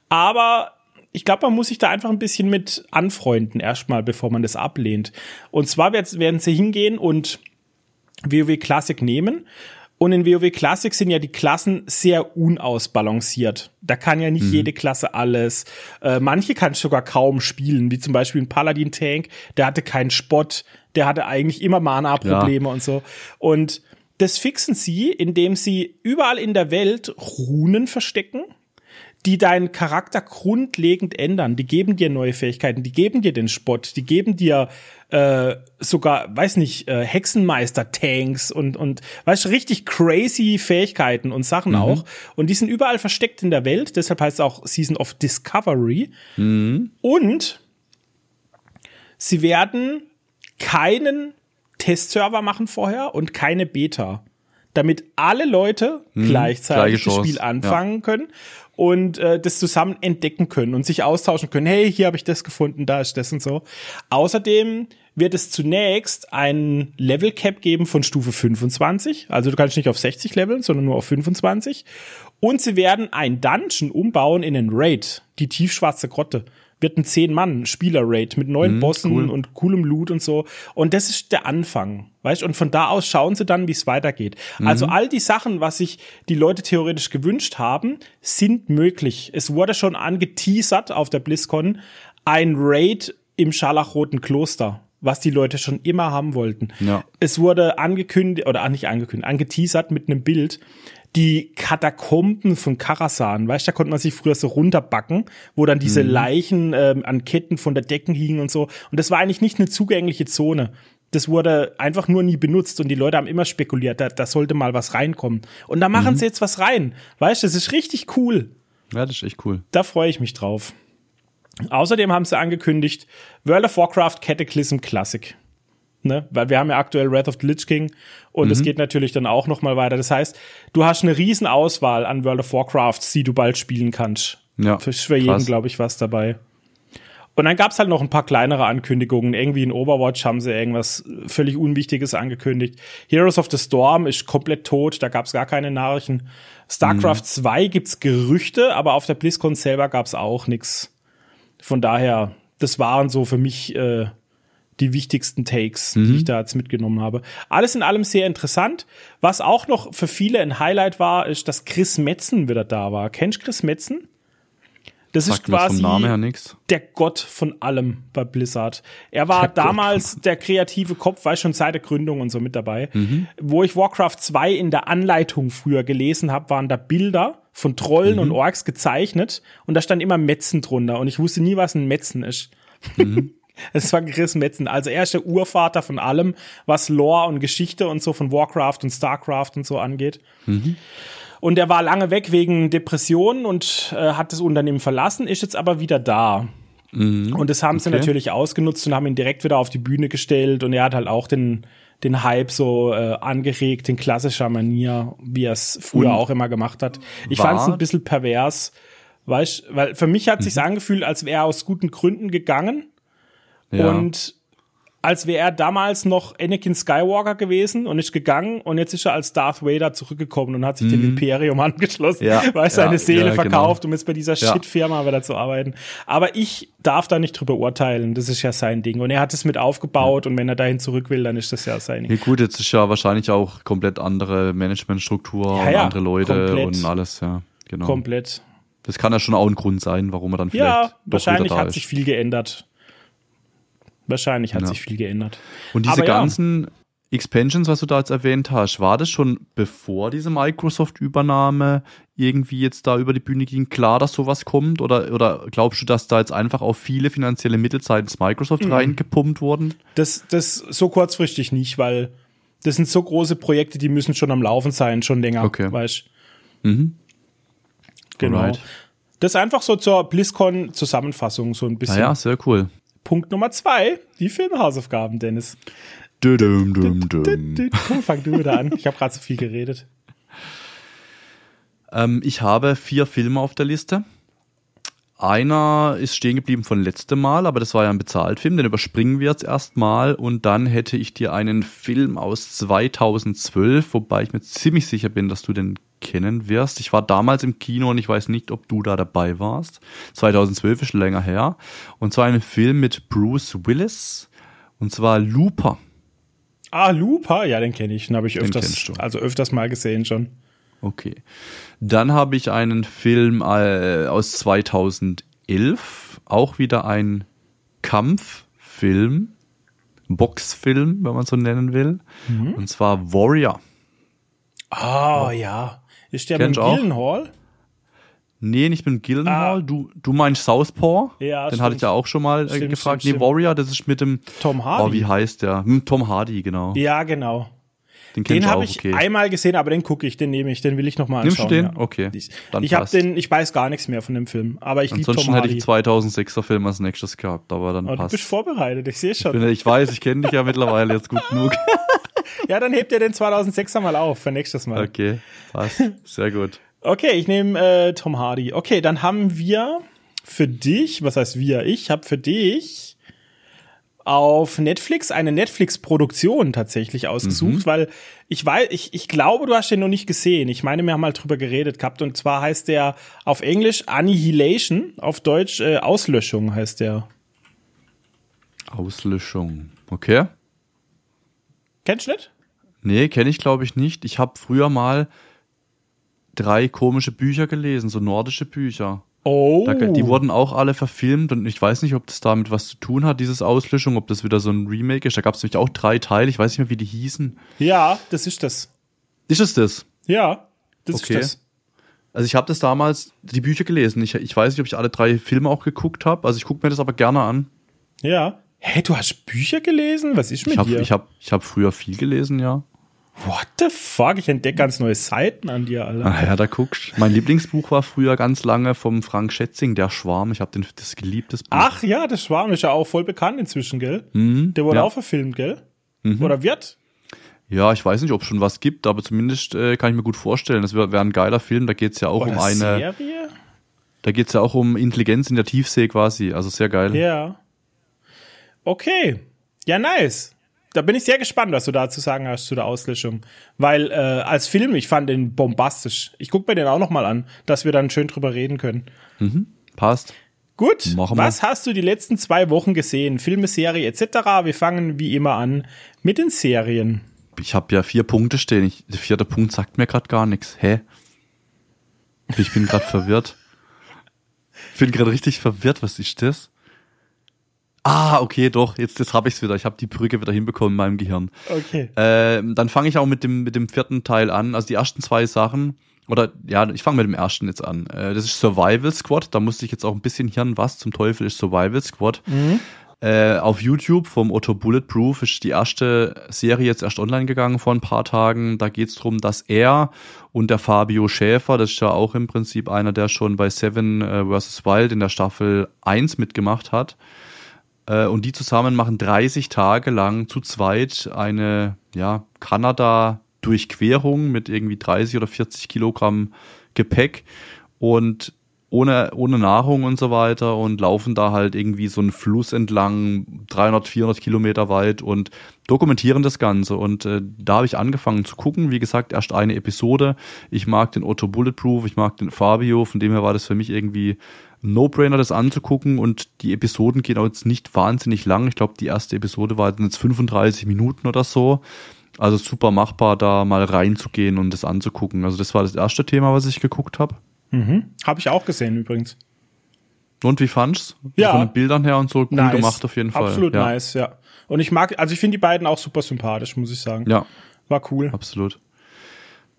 aber ich glaube, man muss sich da einfach ein bisschen mit anfreunden erstmal, bevor man das ablehnt. Und zwar werd- werden sie hingehen und WoW Classic nehmen. Und in WoW Classic sind ja die Klassen sehr unausbalanciert. Da kann ja nicht jede Klasse alles. Äh, manche kann sogar kaum spielen, wie zum Beispiel ein Paladin Tank, der hatte keinen Spott, der hatte eigentlich immer Mana-Probleme und so. Und das fixen sie, indem sie überall in der Welt Runen verstecken, die deinen Charakter grundlegend ändern. Die geben dir neue Fähigkeiten, die geben dir den Spott, die geben dir äh, sogar, weiß nicht, äh, Hexenmeister-Tanks und, und weißt du, richtig crazy Fähigkeiten und Sachen mhm. auch. Und die sind überall versteckt in der Welt, deshalb heißt es auch Season of Discovery. Mhm. Und sie werden keinen Testserver machen vorher und keine Beta damit alle Leute hm, gleichzeitig das Spiel anfangen ja. können und äh, das zusammen entdecken können und sich austauschen können. Hey, hier habe ich das gefunden, da ist das und so. Außerdem wird es zunächst ein Level Cap geben von Stufe 25. Also du kannst nicht auf 60 leveln, sondern nur auf 25. Und sie werden ein Dungeon umbauen in einen Raid, die tiefschwarze Grotte wird ein zehn Mann Spieler Raid mit neuen mhm, Bossen cool. und coolem Loot und so und das ist der Anfang, weißt und von da aus schauen sie dann, wie es weitergeht. Mhm. Also all die Sachen, was sich die Leute theoretisch gewünscht haben, sind möglich. Es wurde schon angeteasert auf der BlizzCon ein Raid im scharlachroten Kloster was die Leute schon immer haben wollten. Ja. Es wurde angekündigt, oder nicht angekündigt, angeteasert mit einem Bild, die Katakomben von Karasan, weißt du, da konnte man sich früher so runterbacken, wo dann diese mhm. Leichen ähm, an Ketten von der Decken hingen und so. Und das war eigentlich nicht eine zugängliche Zone. Das wurde einfach nur nie benutzt und die Leute haben immer spekuliert, da, da sollte mal was reinkommen. Und da machen mhm. sie jetzt was rein. Weißt du, das ist richtig cool. Ja, das ist echt cool. Da freue ich mich drauf. Außerdem haben sie angekündigt World of Warcraft Cataclysm Classic ne? Weil wir haben ja aktuell Wrath of the Lich King und es mhm. geht natürlich dann auch noch mal weiter. Das heißt, du hast eine riesen Auswahl an World of Warcrafts, die du bald spielen kannst. Ja. Für, für jeden, glaube ich, was dabei. Und dann gab's halt noch ein paar kleinere Ankündigungen. Irgendwie in Overwatch haben sie irgendwas völlig Unwichtiges angekündigt. Heroes of the Storm ist komplett tot, da gab's gar keine Nachrichten. StarCraft mhm. 2 gibt's Gerüchte, aber auf der BlizzCon selber gab's auch nix. Von daher, das waren so für mich äh, die wichtigsten Takes, mhm. die ich da jetzt mitgenommen habe. Alles in allem sehr interessant. Was auch noch für viele ein Highlight war, ist, dass Chris Metzen wieder da war. Kennst du Chris Metzen? Das Sagt ist quasi der Gott von allem bei Blizzard. Er war der damals Gott. der kreative Kopf, war schon seit der Gründung und so mit dabei. Mhm. Wo ich Warcraft 2 in der Anleitung früher gelesen habe, waren da Bilder von Trollen mhm. und Orks gezeichnet und da stand immer Metzen drunter und ich wusste nie, was ein Metzen ist. Mhm. Es war Chris Metzen. Also er ist der Urvater von allem, was Lore und Geschichte und so von Warcraft und Starcraft und so angeht. Mhm. Und er war lange weg wegen Depressionen und äh, hat das Unternehmen verlassen, ist jetzt aber wieder da. Mhm. Und das haben okay. sie natürlich ausgenutzt und haben ihn direkt wieder auf die Bühne gestellt und er hat halt auch den den Hype so äh, angeregt in klassischer Manier, wie er es früher und auch immer gemacht hat. Ich fand es ein bisschen pervers, weißt, weil für mich hat mhm. sich's angefühlt, als wäre er aus guten Gründen gegangen ja. Und als wäre er damals noch Anakin Skywalker gewesen und ist gegangen und jetzt ist er als Darth Vader zurückgekommen und hat sich mhm. dem Imperium angeschlossen, ja, weil er seine ja, Seele ja, genau. verkauft, genau. um jetzt bei dieser Shit-Firma wieder zu arbeiten. Aber ich darf da nicht drüber urteilen, das ist ja sein Ding. Und er hat es mit aufgebaut und wenn er dahin zurück will, dann ist das ja sein Ding. Ja, gut, jetzt ist ja wahrscheinlich auch komplett andere Managementstruktur und andere Leute komplett. und alles, ja. Genau. Komplett. Das kann ja schon auch ein Grund sein, warum er dann vielleicht. Ja, wahrscheinlich hat sich viel geändert. Wahrscheinlich hat ja. sich viel geändert. Und diese Aber ganzen ja. Expansions, was du da jetzt erwähnt hast, war das schon bevor diese Microsoft-Übernahme irgendwie jetzt da über die Bühne ging, klar, dass sowas kommt? Oder, oder glaubst du, dass da jetzt einfach auch viele finanzielle Mittel seitens Microsoft mhm. reingepumpt wurden? Das, das so kurzfristig nicht, weil das sind so große Projekte, die müssen schon am Laufen sein, schon länger, okay. weißt mhm. Genau. Alright. Das ist einfach so zur BlizzCon-Zusammenfassung, so ein bisschen. Ja, sehr cool. Punkt Nummer zwei, die Filmhausaufgaben, Dennis. Dum, dum, dum. Komm, fang du wieder an. Ich habe gerade so viel geredet. Ähm, ich habe vier Filme auf der Liste. Einer ist stehen geblieben von letztem Mal, aber das war ja ein Bezahltfilm, den überspringen wir jetzt erstmal und dann hätte ich dir einen Film aus 2012, wobei ich mir ziemlich sicher bin, dass du den kennen wirst. Ich war damals im Kino und ich weiß nicht, ob du da dabei warst. 2012 ist länger her. Und zwar ein Film mit Bruce Willis. Und zwar Looper. Ah, Looper? Ja, den kenne ich. Den habe ich öfters, also öfters mal gesehen schon. Okay. Dann habe ich einen Film äh, aus 2011. Auch wieder ein Kampffilm. Boxfilm, wenn man so nennen will. Mhm. Und zwar Warrior. Ah, oh, ja. Ist der Kennst mit Gillenhall? Nee, nicht mit Gillenhall. Ah. Du, du meinst Southpaw? Ja, Den stimmt. hatte ich ja auch schon mal äh, stimmt, gefragt. Stimmt, nee, Warrior, das ist mit dem Tom Hardy. Oh, wie heißt der? Hm, Tom Hardy, genau. Ja, genau. Den, den habe ich okay. einmal gesehen, aber den gucke ich, den nehme ich, den will ich noch mal anschauen. Nimmst du den? Ja. Okay. Dann ich habe den, ich weiß gar nichts mehr von dem Film, aber ich liebe Tom Hardy. hätte ich 2006er Film als nächstes gehabt, aber dann aber passt. Du bist vorbereitet, ich sehe schon. Ich, bin, ich weiß, ich kenne dich ja mittlerweile jetzt gut genug. ja, dann hebt ihr den 2006er mal auf für nächstes Mal. Okay, passt. Sehr gut. Okay, ich nehme äh, Tom Hardy. Okay, dann haben wir für dich, was heißt wir? Ich habe für dich auf Netflix eine Netflix-Produktion tatsächlich ausgesucht, mhm. weil ich weiß, ich, ich glaube, du hast den noch nicht gesehen. Ich meine, wir haben mal drüber geredet gehabt und zwar heißt der auf Englisch Annihilation, auf Deutsch äh, Auslöschung heißt der. Auslöschung, okay. Kennst du nicht? Nee, kenne ich glaube ich nicht. Ich habe früher mal drei komische Bücher gelesen, so nordische Bücher. Oh. Da, die wurden auch alle verfilmt und ich weiß nicht, ob das damit was zu tun hat, dieses Auslöschung, ob das wieder so ein Remake ist. Da gab es nämlich auch drei Teile, ich weiß nicht mehr, wie die hießen. Ja, das ist das. Ist es das? Ja, das okay. ist das. Also ich habe das damals, die Bücher gelesen. Ich, ich weiß nicht, ob ich alle drei Filme auch geguckt habe. Also ich gucke mir das aber gerne an. Ja. Hä, hey, du hast Bücher gelesen? Was ist mit ich hab, dir? Ich habe ich hab früher viel gelesen, ja. What the fuck? Ich entdecke ganz neue Seiten an dir, Alter. Ah ja, da guckst. Mein Lieblingsbuch war früher ganz lange vom Frank Schätzing, Der Schwarm. Ich habe das geliebtes Buch. Ach ja, der Schwarm ist ja auch voll bekannt inzwischen, gell? Mhm, der wurde ja. auch verfilmt, gell? Mhm. Oder wird? Ja, ich weiß nicht, ob es schon was gibt, aber zumindest äh, kann ich mir gut vorstellen. Das wäre wär ein geiler Film. Da geht's ja auch Oder um eine. Serie? Da geht's ja auch um Intelligenz in der Tiefsee quasi. Also sehr geil. Ja. Okay. Ja, nice da bin ich sehr gespannt, was du da zu sagen hast zu der Auslöschung. Weil äh, als Film, ich fand den bombastisch. Ich gucke mir den auch noch mal an, dass wir dann schön drüber reden können. Mhm, passt. Gut, was hast du die letzten zwei Wochen gesehen? Filme, Serie etc. Wir fangen wie immer an mit den Serien. Ich habe ja vier Punkte stehen. Ich, der vierte Punkt sagt mir gerade gar nichts. Hä? Ich bin gerade verwirrt. Ich bin gerade richtig verwirrt. Was ist das? Ah, okay, doch, jetzt, jetzt habe ich es wieder. Ich habe die Brücke wieder hinbekommen in meinem Gehirn. Okay. Äh, dann fange ich auch mit dem, mit dem vierten Teil an. Also die ersten zwei Sachen, oder ja, ich fange mit dem ersten jetzt an. Äh, das ist Survival Squad. Da musste ich jetzt auch ein bisschen hirn, was zum Teufel ist Survival Squad. Mhm. Äh, auf YouTube vom Otto Bulletproof ist die erste Serie jetzt erst online gegangen vor ein paar Tagen. Da geht's drum, dass er und der Fabio Schäfer, das ist ja auch im Prinzip einer, der schon bei Seven äh, vs. Wild in der Staffel 1 mitgemacht hat, und die zusammen machen 30 Tage lang zu zweit eine ja, Kanada-Durchquerung mit irgendwie 30 oder 40 Kilogramm Gepäck und ohne, ohne Nahrung und so weiter und laufen da halt irgendwie so einen Fluss entlang, 300, 400 Kilometer weit und dokumentieren das Ganze. Und äh, da habe ich angefangen zu gucken. Wie gesagt, erst eine Episode. Ich mag den Otto Bulletproof, ich mag den Fabio, von dem her war das für mich irgendwie No-Brainer, das anzugucken und die Episoden gehen auch jetzt nicht wahnsinnig lang. Ich glaube, die erste Episode war jetzt 35 Minuten oder so. Also super machbar, da mal reinzugehen und das anzugucken. Also das war das erste Thema, was ich geguckt habe. Mhm. Habe ich auch gesehen übrigens. Und wie fand's? Ja. Von den Bildern her und so gut nice. gemacht auf jeden Fall. Absolut ja. nice, ja. Und ich mag, also ich finde die beiden auch super sympathisch, muss ich sagen. Ja. War cool. Absolut.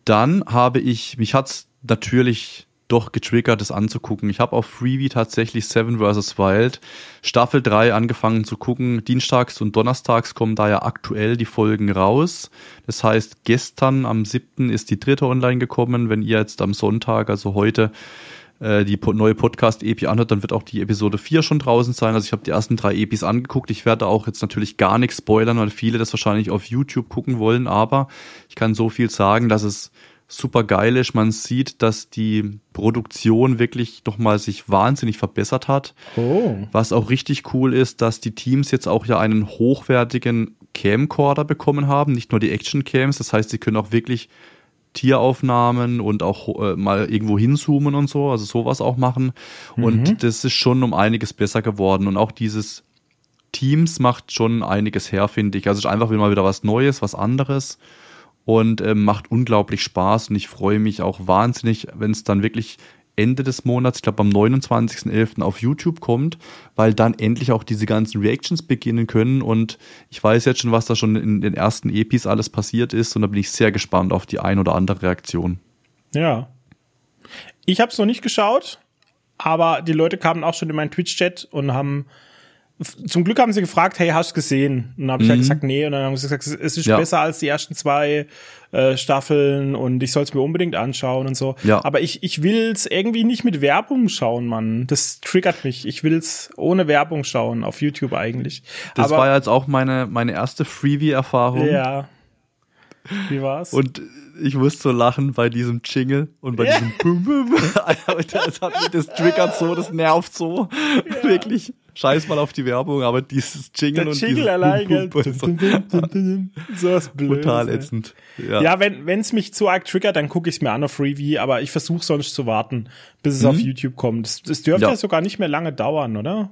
Dann habe ich, mich hat's natürlich doch getriggert, das anzugucken. Ich habe auf Freebie tatsächlich Seven vs. Wild Staffel 3 angefangen zu gucken. Dienstags und Donnerstags kommen da ja aktuell die Folgen raus. Das heißt, gestern am 7. ist die dritte online gekommen. Wenn ihr jetzt am Sonntag, also heute, äh, die neue Podcast-Epi anhört, dann wird auch die Episode 4 schon draußen sein. Also ich habe die ersten drei Epis angeguckt. Ich werde auch jetzt natürlich gar nichts spoilern, weil viele das wahrscheinlich auf YouTube gucken wollen. Aber ich kann so viel sagen, dass es super geil ist. Man sieht, dass die Produktion wirklich nochmal sich wahnsinnig verbessert hat. Oh. Was auch richtig cool ist, dass die Teams jetzt auch ja einen hochwertigen Camcorder bekommen haben, nicht nur die Action Cams. Das heißt, sie können auch wirklich Tieraufnahmen und auch äh, mal irgendwo hinzoomen und so, also sowas auch machen. Mhm. Und das ist schon um einiges besser geworden. Und auch dieses Teams macht schon einiges her, finde ich. Also es ist einfach mal wieder was Neues, was anderes und äh, macht unglaublich Spaß und ich freue mich auch wahnsinnig, wenn es dann wirklich Ende des Monats, ich glaube am 29.11. auf YouTube kommt, weil dann endlich auch diese ganzen Reactions beginnen können und ich weiß jetzt schon, was da schon in den ersten Epis alles passiert ist und da bin ich sehr gespannt auf die ein oder andere Reaktion. Ja. Ich habe es noch nicht geschaut, aber die Leute kamen auch schon in meinen Twitch-Chat und haben zum Glück haben sie gefragt, hey, hast du gesehen? Und dann habe ich halt gesagt, nee. Und dann haben sie gesagt, es ist Ja. besser als die ersten zwei äh, Staffeln und ich soll es mir unbedingt anschauen und so. Ja. Aber ich, ich will es irgendwie nicht mit Werbung schauen, Mann. Das triggert mich. Ich will es ohne Werbung schauen, auf YouTube eigentlich. Das Aber, war ja jetzt auch meine, meine erste Freebie-Erfahrung. Ja. Wie war's? Und ich musste so lachen bei diesem Jingle und bei Ja. diesem Bum Bum. Das, hat mich, das triggert so, das nervt so. Wirklich. Scheiß mal auf die Werbung, aber dieses Jingle der und Jingle dieses allein, gell? Bum Bum, Bum, so was Blödes. total ätzend. Ja, Ja. wenn es mich zu arg triggert, dann gucke ich es mir an auf Freebie, aber ich versuche sonst zu warten, bis es auf YouTube kommt. Das, das dürfte ja. Ja. sogar nicht mehr lange dauern, oder?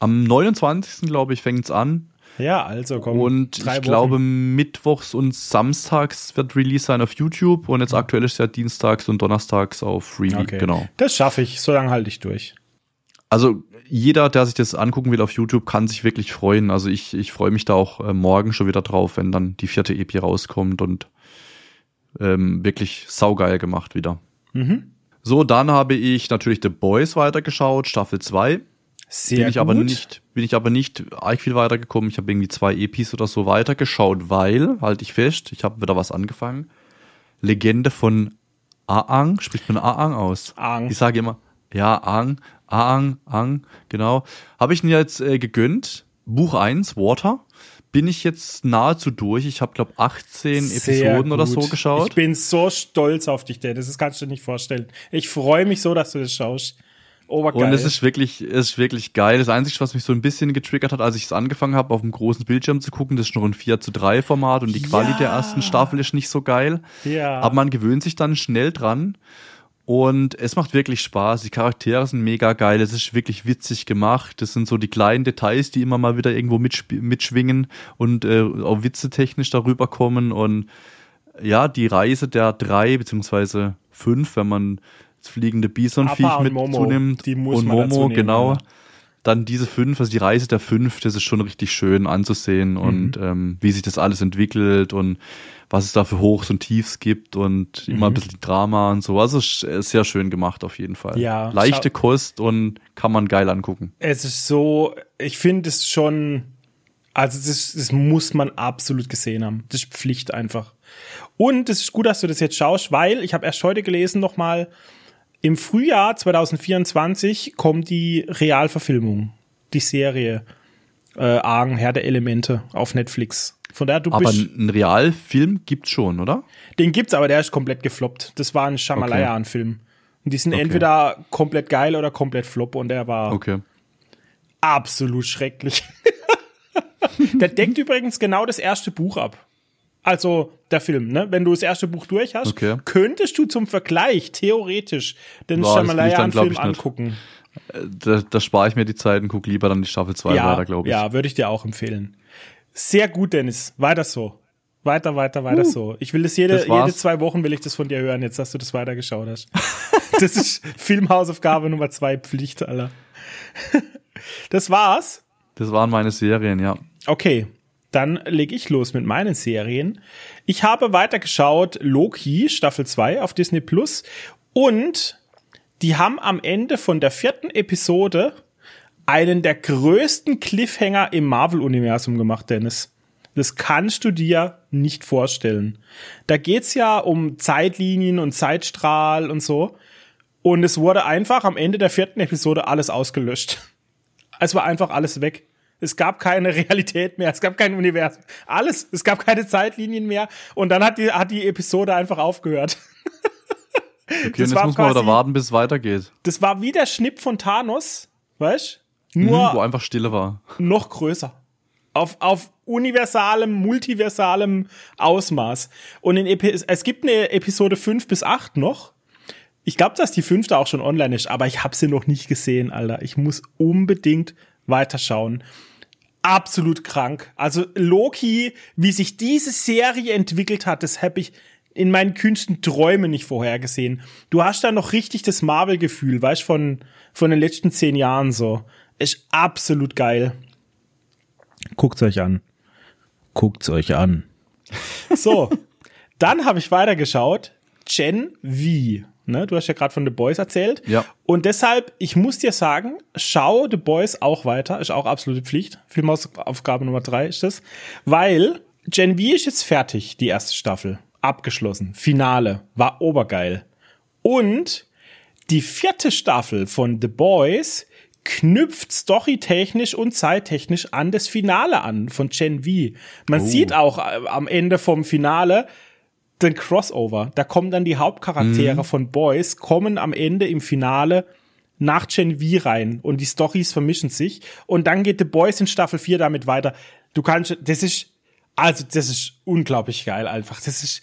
Am 29. glaube ich fängt's an. Ja, also komm. Und ich Wochen. glaube, mittwochs und samstags wird Release sein auf YouTube und jetzt aktuell ist ja dienstags und donnerstags auf Freebie. Okay. Genau. Das schaffe ich, so lange halte ich durch. Also jeder, der sich das angucken will auf YouTube, kann sich wirklich freuen. Also ich, ich freue mich da auch äh, morgen schon wieder drauf, wenn dann die vierte EP rauskommt und ähm, wirklich saugeil gemacht wieder. Mhm. So, dann habe ich natürlich The Boys weitergeschaut, Staffel 2. Sehr bin ich gut. aber nicht, bin ich aber nicht arg viel weitergekommen. Ich habe irgendwie zwei EPs oder so weitergeschaut, weil, halte ich fest, ich habe wieder was angefangen. Legende von Aang, spricht man Aang aus? Aang. Ich sage immer, ja, Aang, Aang, Aang, genau. Habe ich mir jetzt äh, gegönnt. Buch 1, Water. Bin ich jetzt nahezu durch. Ich habe, glaube 18 Sehr Episoden oder so gut. geschaut. Ich bin so stolz auf dich, Dennis. Das kannst du dir nicht vorstellen. Ich freue mich so, dass du das schaust. Obergeil. Und es ist wirklich, es ist wirklich geil. Das Einzige, was mich so ein bisschen getriggert hat, als ich es angefangen habe, auf dem großen Bildschirm zu gucken, das ist noch ein 4 zu 3 Format und die Quali Ja. der ersten Staffel ist nicht so geil. ja. Aber man gewöhnt sich dann schnell dran. Und es macht wirklich Spaß. Die Charaktere sind mega geil. Es ist wirklich witzig gemacht. Das sind so die kleinen Details, die immer mal wieder irgendwo mitschw- mitschwingen und äh, auch witzetechnisch darüber kommen. Und ja, die Reise der drei beziehungsweise fünf, wenn man das fliegende Bisonviech mit Momo, zunimmt. die muss und man Momo, nehmen, genau. ja. Dann diese fünf, also die Reise der fünf, das ist schon richtig schön anzusehen Mhm. und ähm, wie sich das alles entwickelt und was es da für Hochs und Tiefs gibt und immer ein Mhm. bisschen Drama und so. Also es ist sehr schön gemacht auf jeden Fall. Ja, Leichte Kost und kann man geil angucken. es ist so, ich finde es schon, also das, das muss man absolut gesehen haben. Das ist Pflicht einfach. Und es ist gut, dass du das jetzt schaust, weil ich habe erst heute gelesen nochmal, im Frühjahr 2024 kommt die Realverfilmung, die Serie äh, Argen, Herr der Elemente auf Netflix. Von daher, du Aber bist, einen Realfilm gibt's schon, oder? den gibt's, aber der ist komplett gefloppt. Das war ein Shyamalan-Film. Und die sind Okay. entweder komplett geil oder komplett flop und der war Okay. absolut schrecklich. der deckt übrigens genau das erste Buch ab. Also der Film, ne? Wenn du das erste Buch durch hast, Okay. könntest du zum Vergleich theoretisch den Shyamalan-Film angucken. Äh, Da, da spare ich mir die Zeit und guck lieber dann die Staffel 2 Ja, weiter, glaube ich. ja, würde ich dir auch empfehlen. Sehr gut, Dennis. Weiter so. Weiter, weiter, weiter so. Ich will das jede, Das jede zwei Wochen will ich das von dir hören, jetzt dass du das weitergeschaut hast. das ist Filmhausaufgabe Nummer zwei Pflicht, Alter. das war's. Das waren meine Serien, ja. Okay, dann leg ich los mit meinen Serien. Ich habe weitergeschaut Loki Staffel 2 auf Disney Plus und die haben am Ende von der vierten Episode einen der größten Cliffhanger im Marvel-Universum gemacht, Dennis. Das kannst du dir nicht vorstellen. Da geht's ja um Zeitlinien und Zeitstrahl und so. Und es wurde einfach am Ende der vierten Episode alles ausgelöscht. Es war einfach alles weg. Es gab keine Realität mehr, es gab kein Universum. Alles, es gab keine Zeitlinien mehr. Und dann hat die, hat die Episode einfach aufgehört. Okay, Das und jetzt muss man wieder quasi- warten, bis es weitergeht. Das war wie der Schnipp von Thanos, weißt Mhm, Nur wo einfach Stille war. noch größer. Auf, auf universalem, multiversalem Ausmaß. Und in Epi es gibt eine Episode 5 bis 8 noch. Ich glaube, dass die fünfte auch schon online ist, aber ich habe sie noch nicht gesehen, Alter. Ich muss unbedingt weiterschauen. Absolut krank. Also Loki, wie sich diese Serie entwickelt hat, das habe ich in meinen kühnsten Träumen nicht vorhergesehen. Du hast da noch richtig das Marvel-Gefühl, weißt von von den letzten zehn Jahren so. Ist absolut geil. Guckt's euch an. Guckt's euch an. So, dann habe ich weitergeschaut. Gen V. Ne? Du hast ja gerade von The Boys erzählt. Ja. Und deshalb, ich muss dir sagen, schau The Boys auch weiter. Ist auch absolute Pflicht. Filmaufgabe Nummer drei ist das. Weil Gen V ist jetzt fertig, die erste Staffel. Abgeschlossen. Finale. War obergeil. Und die vierte Staffel von The Boys knüpft storytechnisch und zeittechnisch an das Finale an von Gen V. Man Oh. sieht auch äh, am Ende vom Finale den Crossover. Da kommen dann die Hauptcharaktere von Boys, kommen am Ende im Finale nach Gen V rein und die Stories vermischen sich und dann geht The Boys in Staffel 4 damit weiter. Du kannst, das ist, also das ist unglaublich geil einfach. Das ist,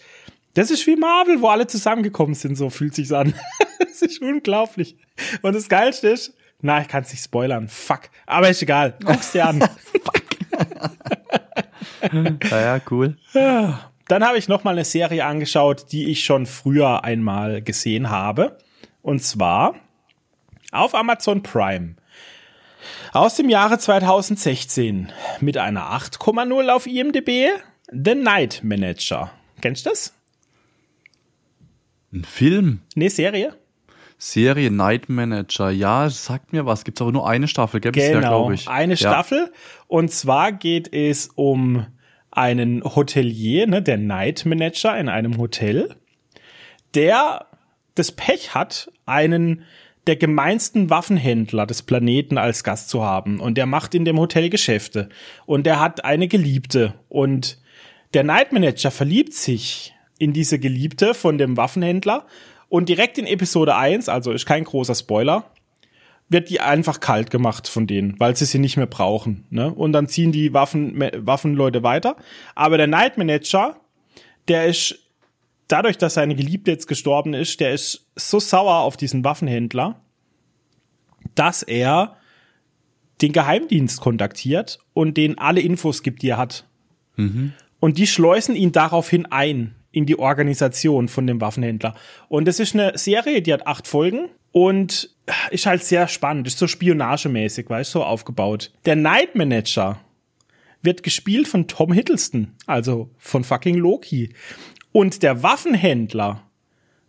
das ist wie Marvel, wo alle zusammengekommen sind, so fühlt sich's an. das ist unglaublich. Und das Geilste ist, na, ich kann's nicht spoilern, fuck. Aber ist egal, guck's dir an. Ja, ja, cool. Dann habe ich noch mal eine Serie angeschaut, die ich schon früher einmal gesehen habe. Und zwar auf Amazon Prime. Aus dem Jahre 2016 mit einer 8,0 auf IMDb. The Night Manager. Kennst du das? Ein Film, Nee, Serie? Serie Night Manager. Ja, es sagt mir was. Gibt's aber nur eine Staffel? Bisher, Genau, glaube ich. eine Ja. Staffel. Und zwar geht es um einen Hotelier, ne, der Night Manager in einem Hotel, der das Pech hat, einen der gemeinsten Waffenhändler des Planeten als Gast zu haben. Und der macht in dem Hotel Geschäfte. Und der hat eine Geliebte. Und der Night Manager verliebt sich in diese Geliebte von dem Waffenhändler. Und direkt in Episode 1, also ist kein großer Spoiler, wird die einfach kalt gemacht von denen, weil sie sie nicht mehr brauchen. Ne? Und dann ziehen die Waffen, Waffenleute weiter. Aber der Night Manager, der ist dadurch, dass seine Geliebte jetzt gestorben ist, der ist so sauer auf diesen Waffenhändler, dass er den Geheimdienst kontaktiert und denen alle Infos gibt, die er hat. Und die schleusen ihn daraufhin ein in die Organisation von dem Waffenhändler. Und das ist eine Serie, die hat acht Folgen und ist halt sehr spannend, ist so spionagemäßig, weißt du, so aufgebaut. Der Night Manager wird gespielt von Tom Hiddleston, also von fucking Loki. Und der Waffenhändler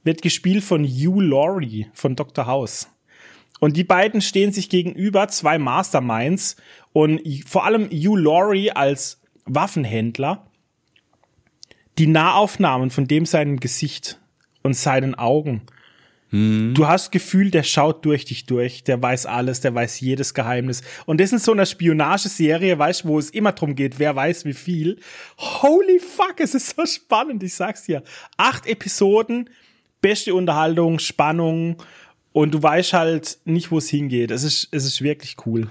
wird gespielt von Hugh Laurie von Dr. House. Und die beiden stehen sich gegenüber, zwei Masterminds. Und vor allem Hugh Laurie als Waffenhändler, die Nahaufnahmen von dem seinem Gesicht und seinen Augen. Du hast Gefühl, der schaut durch dich durch, der weiß alles, der weiß jedes Geheimnis. Und das ist so eine Spionageserie, weißt du, wo es immer drum geht, wer weiß wie viel. Holy fuck, es ist so spannend, ich sag's dir. Acht Episoden, beste Unterhaltung, Spannung und du weißt halt nicht, wo es hingeht. Es ist, es ist wirklich cool.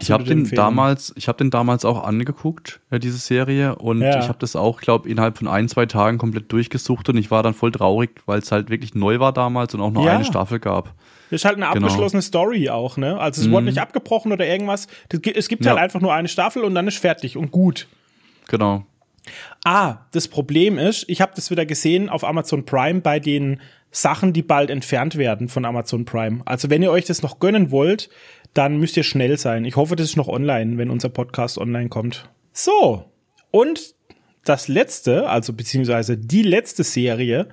Ich habe den damals, ich habe den damals auch angeguckt, ja, diese Serie, und Ja. ich habe das auch, glaube innerhalb von ein, zwei Tagen komplett durchgesucht und ich war dann voll traurig, weil es halt wirklich neu war damals und auch nur Ja. eine Staffel gab. Das ist halt eine Genau. abgeschlossene Story auch, ne? Also es wurde nicht abgebrochen oder irgendwas. Es gibt halt einfach nur eine Staffel und dann ist fertig und gut. Genau. Ah, das Problem ist, ich habe das wieder gesehen auf Amazon Prime bei den Sachen, die bald entfernt werden von Amazon Prime. Also wenn ihr euch das noch gönnen wollt, dann müsst ihr schnell sein. Ich hoffe, das ist noch online, wenn unser Podcast online kommt. So, und das letzte, also beziehungsweise die letzte Serie,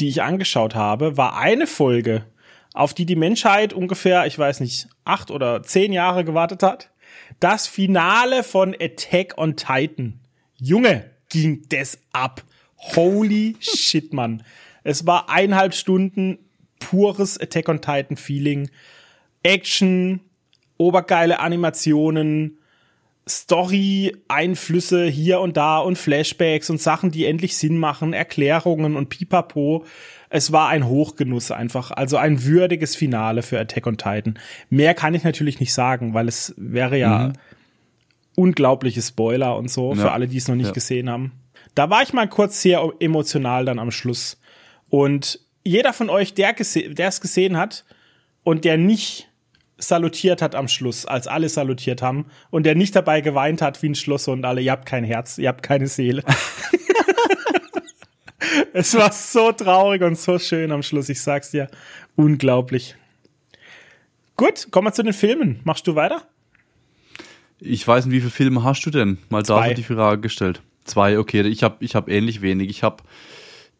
die ich angeschaut habe, war eine Folge, auf die die Menschheit ungefähr, ich weiß nicht, acht oder zehn Jahre gewartet hat. Das Finale von Attack on Titan. Junge, ging das ab. Holy shit, Mann. Es war eineinhalb Stunden pures Attack on Titan Feeling. Action, obergeile Animationen, Story, Einflüsse hier und da und Flashbacks und Sachen, die endlich Sinn machen, Erklärungen und pipapo. Es war ein Hochgenuss einfach, also ein würdiges Finale für Attack on Titan. Mehr kann ich natürlich nicht sagen, weil es wäre ja unglaubliche Spoiler und so für Ja. alle, die es noch nicht Ja. gesehen haben. Da war ich mal kurz sehr emotional dann am Schluss. Und jeder von euch, der gese- der es gesehen hat und der nicht salutiert hat am Schluss, als alle salutiert haben und der nicht dabei geweint hat wie ein Schloss und alle, ihr habt kein Herz, ihr habt keine Seele. es war so traurig und so schön am Schluss, ich sag's dir. Unglaublich. Gut, kommen wir zu den Filmen. Machst du weiter? Ich weiß nicht, wie viele Filme hast du denn? Mal da Zwei. wird die Frage gestellt. Zwei, okay. Ich habe ich hab ähnlich wenig. Ich habe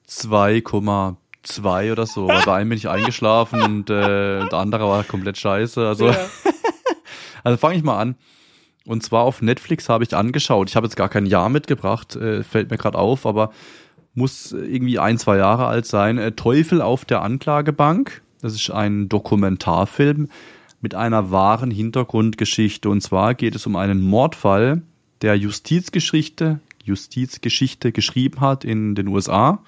2,3 zwei oder so. Bei einem bin ich eingeschlafen und äh, der andere war komplett scheiße. Also, ja. also fange ich mal an. Und zwar auf Netflix habe ich angeschaut. Ich habe jetzt gar kein Jahr mitgebracht, äh, fällt mir gerade auf, aber muss irgendwie ein, zwei Jahre alt sein. Äh, Teufel auf der Anklagebank. Das ist ein Dokumentarfilm mit einer wahren Hintergrundgeschichte. Und zwar geht es um einen Mordfall, der Justizgeschichte, Justizgeschichte geschrieben hat in den USA.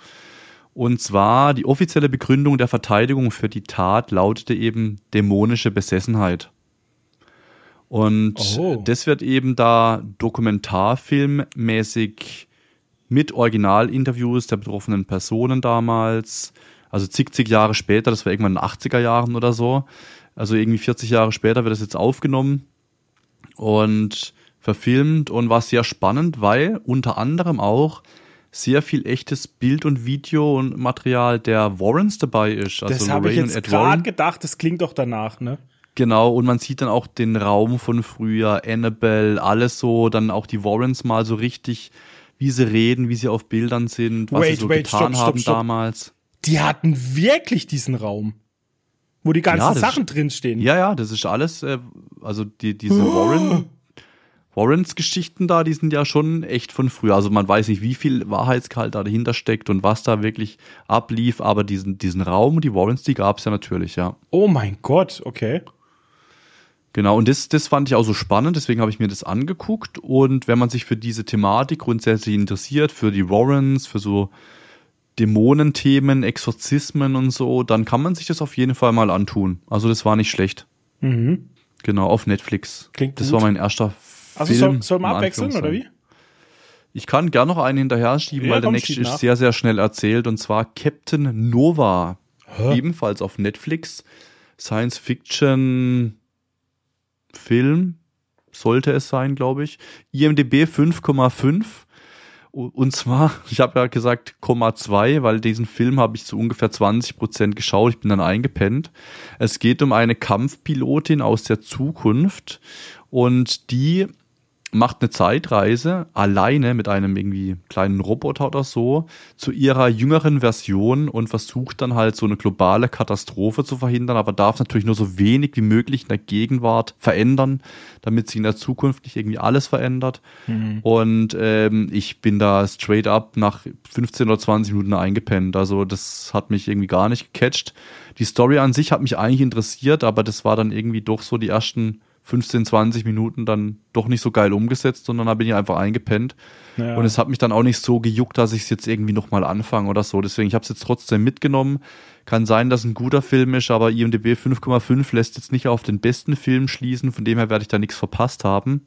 Und zwar die offizielle Begründung der Verteidigung für die Tat lautete eben dämonische Besessenheit. Und oh. das wird eben da dokumentarfilmmäßig mit Originalinterviews der betroffenen Personen damals, also zig, zig Jahre später, das war irgendwann in den 80er Jahren oder so, also irgendwie 40 Jahre später wird das jetzt aufgenommen und verfilmt und war sehr spannend, weil unter anderem auch sehr viel echtes Bild und Video und Material der Warrens dabei ist. Also das habe ich jetzt gerade gedacht, das klingt doch danach, ne? Genau, und man sieht dann auch den Raum von früher, Annabelle, alles so, dann auch die Warrens mal so richtig, wie sie reden, wie sie auf Bildern sind, was wait, sie so wait, getan stopp, haben stopp, damals. Die hatten wirklich diesen Raum, wo die ganzen ja, Sachen drinstehen. Ja, ja, das ist alles, äh, also die, diese Warren, Warrens Geschichten da, die sind ja schon echt von früher. Also man weiß nicht, wie viel Wahrheitsgehalt da dahinter steckt und was da wirklich ablief, aber diesen, diesen Raum, die Warrens, die gab es ja natürlich, ja. Oh mein Gott, okay. Genau, und das, das fand ich auch so spannend, deswegen habe ich mir das angeguckt. Und wenn man sich für diese Thematik grundsätzlich interessiert, für die Warrens, für so Dämonenthemen, Exorzismen und so, dann kann man sich das auf jeden Fall mal antun. Also das war nicht schlecht. Mhm. Genau, auf Netflix. Klingt das gut. war mein erster also Film. Soll, soll man abwechseln, oder wie? Ich kann gern noch einen hinterher schieben, ja, weil der nächste ist sehr, sehr schnell erzählt. Und zwar Captain Nova. Hä? Ebenfalls auf Netflix. Science Fiction Film sollte es sein, glaube ich. IMDB 5,5. Und zwar, ich habe ja gesagt, Komma 2, weil diesen Film habe ich zu ungefähr 20 Prozent geschaut. Ich bin dann eingepennt. Es geht um eine Kampfpilotin aus der Zukunft und die macht eine Zeitreise alleine mit einem irgendwie kleinen Roboter oder so zu ihrer jüngeren Version und versucht dann halt so eine globale Katastrophe zu verhindern, aber darf natürlich nur so wenig wie möglich in der Gegenwart verändern, damit sich in der Zukunft nicht irgendwie alles verändert. Mhm. Und ähm, ich bin da straight up nach 15 oder 20 Minuten eingepennt. Also das hat mich irgendwie gar nicht gecatcht. Die Story an sich hat mich eigentlich interessiert, aber das war dann irgendwie doch so die ersten 15, 20 Minuten dann doch nicht so geil umgesetzt, sondern da bin ich einfach eingepennt. Ja. Und es hat mich dann auch nicht so gejuckt, dass ich es jetzt irgendwie nochmal anfange oder so. Deswegen, ich habe es jetzt trotzdem mitgenommen. Kann sein, dass ein guter Film ist, aber IMDB 5,5 lässt jetzt nicht auf den besten Film schließen. Von dem her werde ich da nichts verpasst haben.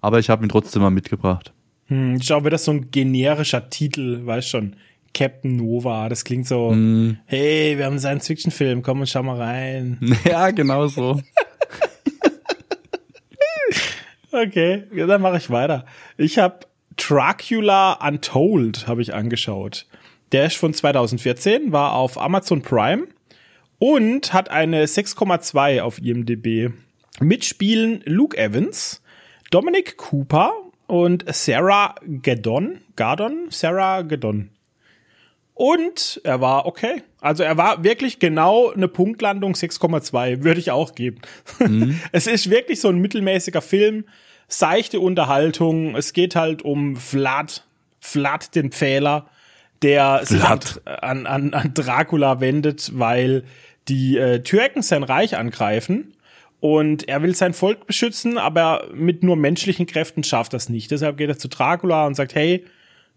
Aber ich habe ihn trotzdem mal mitgebracht. Hm, ich glaube, das ist so ein generischer Titel, weißt schon. Captain Nova, das klingt so, mm. hey, wir haben einen Science-Fiction-Film, komm und schau mal rein. Ja, genau so. Okay, dann mache ich weiter. Ich habe Dracula Untold habe ich angeschaut. Der ist von 2014, war auf Amazon Prime und hat eine 6,2 auf IMDb. Mitspielen Luke Evans, Dominic Cooper und Sarah Gadon. Gardon? Sarah Gadon. Und er war okay. Also er war wirklich genau eine Punktlandung 6,2, würde ich auch geben. Mhm. Es ist wirklich so ein mittelmäßiger Film, seichte Unterhaltung. Es geht halt um Vlad, Vlad den Pfähler, der sich an, an, an Dracula wendet, weil die äh, Türken sein Reich angreifen. Und er will sein Volk beschützen, aber mit nur menschlichen Kräften schafft das nicht. Deshalb geht er zu Dracula und sagt, hey,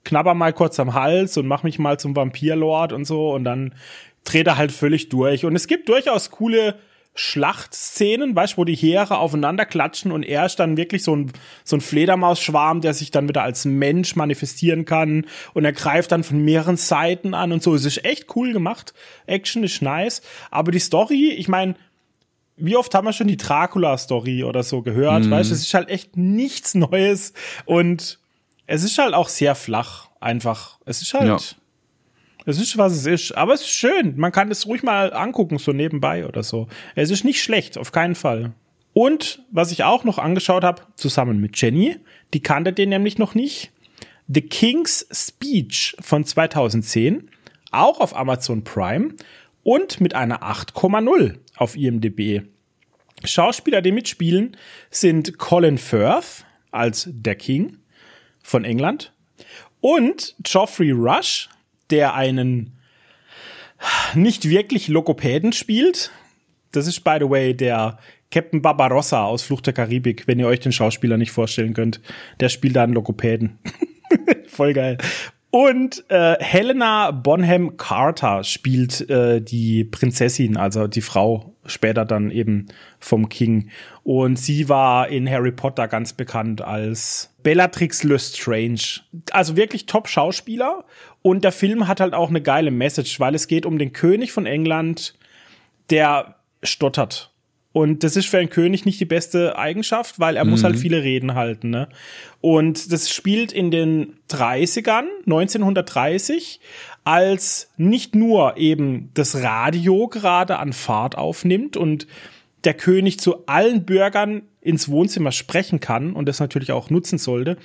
knabber mal kurz am Hals und mach mich mal zum Vampirlord und so. Und dann dreht er halt völlig durch. Und es gibt durchaus coole Schlachtszenen, weißt du, wo die Heere aufeinander klatschen und er ist dann wirklich so ein, so ein Fledermausschwarm, der sich dann wieder als Mensch manifestieren kann und er greift dann von mehreren Seiten an und so. Es ist echt cool gemacht. Action ist nice. Aber die Story, ich meine, wie oft haben wir schon die Dracula-Story oder so gehört, mhm. weißt du, es ist halt echt nichts Neues und es ist halt auch sehr flach, einfach. Es ist halt. Ja es ist, was es ist. Aber es ist schön. Man kann es ruhig mal angucken, so nebenbei oder so. Es ist nicht schlecht, auf keinen Fall. Und was ich auch noch angeschaut habe, zusammen mit Jenny, die kannte den nämlich noch nicht. The King's Speech von 2010. auch auf Amazon Prime und mit einer 8,0 auf IMDb. Schauspieler, die mitspielen, sind Colin Firth als der King von England und Geoffrey Rush, der einen nicht wirklich Logopäden spielt. Das ist, by the way, der Captain Barbarossa aus Flucht der Karibik, wenn ihr euch den Schauspieler nicht vorstellen könnt. Der spielt da einen Logopäden. Voll geil. Und äh, Helena Bonham Carter spielt äh, die Prinzessin, also die Frau später dann eben vom King. Und sie war in Harry Potter ganz bekannt als Bellatrix Lestrange. Also wirklich Top-Schauspieler. Und der Film hat halt auch eine geile Message, weil es geht um den König von England, der stottert. Und das ist für einen König nicht die beste Eigenschaft, weil er mhm. muss halt mhm. viele Reden halten. Ne? Und das spielt in den 30ern, 1930, als nicht nur eben das Radio gerade an Fahrt aufnimmt und der König zu allen Bürgern ins Wohnzimmer sprechen kann und das natürlich auch nutzen sollte,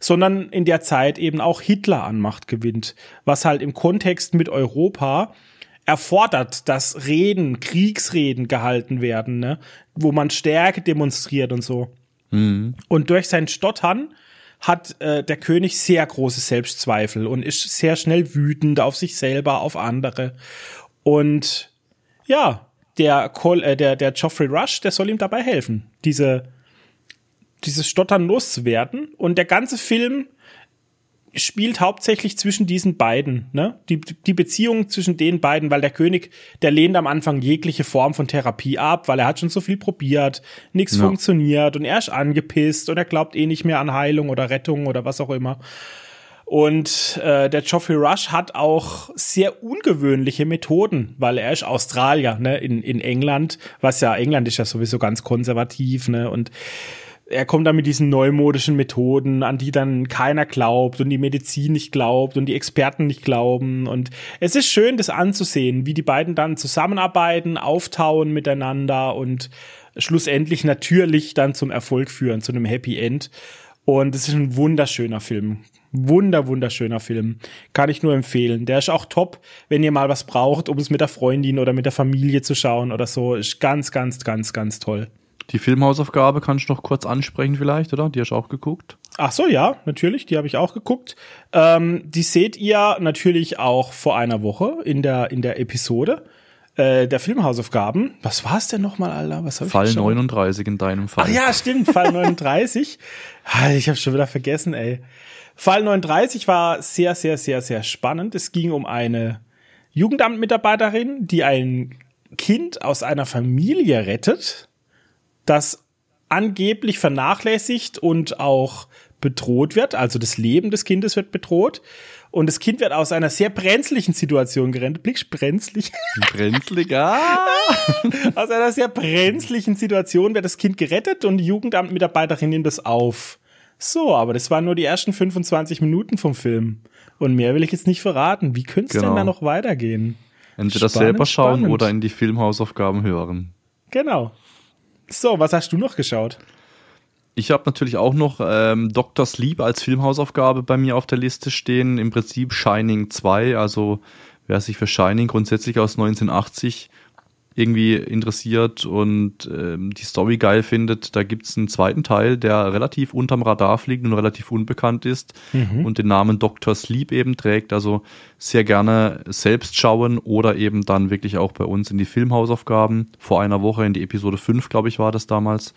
sondern in der Zeit eben auch Hitler an Macht gewinnt, was halt im Kontext mit Europa erfordert, dass Reden, Kriegsreden gehalten werden, ne? wo man Stärke demonstriert und so. Mhm. Und durch sein Stottern hat äh, der König sehr große Selbstzweifel und ist sehr schnell wütend auf sich selber, auf andere. Und ja, der, Col äh, der, der Geoffrey Rush, der soll ihm dabei helfen, diese, dieses Stottern loszuwerden. Und der ganze Film spielt hauptsächlich zwischen diesen beiden, ne? Die, die Beziehung zwischen den beiden, weil der König, der lehnt am Anfang jegliche Form von Therapie ab, weil er hat schon so viel probiert, nichts ja. funktioniert und er ist angepisst und er glaubt eh nicht mehr an Heilung oder Rettung oder was auch immer. Und äh, der Geoffrey Rush hat auch sehr ungewöhnliche Methoden, weil er ist Australier, ne, in, in England, was ja, England ist ja sowieso ganz konservativ, ne, und er kommt dann mit diesen neumodischen Methoden, an die dann keiner glaubt und die Medizin nicht glaubt und die Experten nicht glauben. Und es ist schön, das anzusehen, wie die beiden dann zusammenarbeiten, auftauen miteinander und schlussendlich natürlich dann zum Erfolg führen, zu einem Happy End. Und es ist ein wunderschöner Film. Wunder, wunderschöner Film. Kann ich nur empfehlen. Der ist auch top, wenn ihr mal was braucht, um es mit der Freundin oder mit der Familie zu schauen oder so. Ist ganz, ganz, ganz, ganz toll. Die Filmhausaufgabe kannst du noch kurz ansprechen vielleicht, oder? Die hast du auch geguckt? Ach so, ja, natürlich, die habe ich auch geguckt. Ähm, die seht ihr natürlich auch vor einer Woche in der, in der Episode äh, der Filmhausaufgaben. Was war es denn nochmal, Alter? Was hab ich Fall geschaut? 39 in deinem Fall. Ach ja, stimmt, Fall 39. ich habe schon wieder vergessen, ey. Fall 39 war sehr, sehr, sehr, sehr spannend. Es ging um eine Jugendamtmitarbeiterin, die ein Kind aus einer Familie rettet das angeblich vernachlässigt und auch bedroht wird. Also das Leben des Kindes wird bedroht. Und das Kind wird aus einer sehr brenzlichen Situation gerettet. Blickst brenzlig? Brenzlig, ah. aus einer sehr brenzlichen Situation wird das Kind gerettet und die Jugendamtmitarbeiterin nimmt das auf. So, aber das waren nur die ersten 25 Minuten vom Film. Und mehr will ich jetzt nicht verraten. Wie könnte es genau. denn da noch weitergehen? Entweder spannend, selber schauen spannend. oder in die Filmhausaufgaben hören. Genau. So, was hast du noch geschaut? Ich habe natürlich auch noch ähm, Dr. Sleep als Filmhausaufgabe bei mir auf der Liste stehen. Im Prinzip Shining 2, also wer sich für Shining grundsätzlich aus 1980 irgendwie interessiert und ähm, die Story geil findet, da gibt's einen zweiten Teil, der relativ unterm Radar fliegt und relativ unbekannt ist mhm. und den Namen Dr. Sleep eben trägt. Also sehr gerne selbst schauen oder eben dann wirklich auch bei uns in die Filmhausaufgaben vor einer Woche in die Episode 5, glaube ich, war das damals,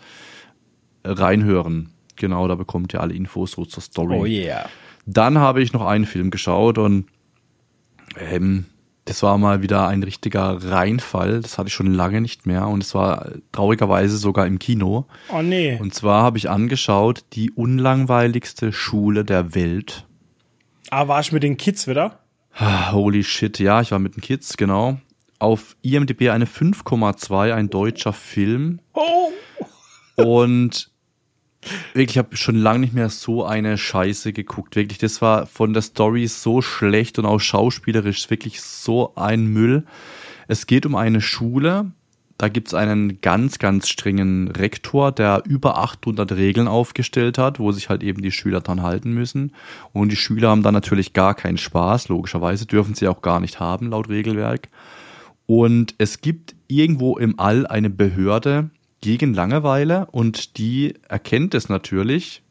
reinhören. Genau, da bekommt ihr alle Infos so zur Story. Oh yeah. Dann habe ich noch einen Film geschaut und ähm, das war mal wieder ein richtiger Reinfall. Das hatte ich schon lange nicht mehr und es war traurigerweise sogar im Kino. Oh nee. Und zwar habe ich angeschaut die unlangweiligste Schule der Welt. Ah, war ich mit den Kids wieder? Holy shit, ja, ich war mit den Kids, genau. Auf IMDb eine 5,2, ein deutscher Film. Oh. Und Wirklich, ich habe schon lange nicht mehr so eine Scheiße geguckt. Wirklich, das war von der Story so schlecht und auch schauspielerisch wirklich so ein Müll. Es geht um eine Schule, Da gibt's einen ganz, ganz strengen Rektor, der über 800 Regeln aufgestellt hat, wo sich halt eben die Schüler dran halten müssen. Und die Schüler haben dann natürlich gar keinen Spaß. Logischerweise dürfen sie auch gar nicht haben, laut Regelwerk. Und es gibt irgendwo im All eine Behörde gegen Langeweile und die erkennt es natürlich,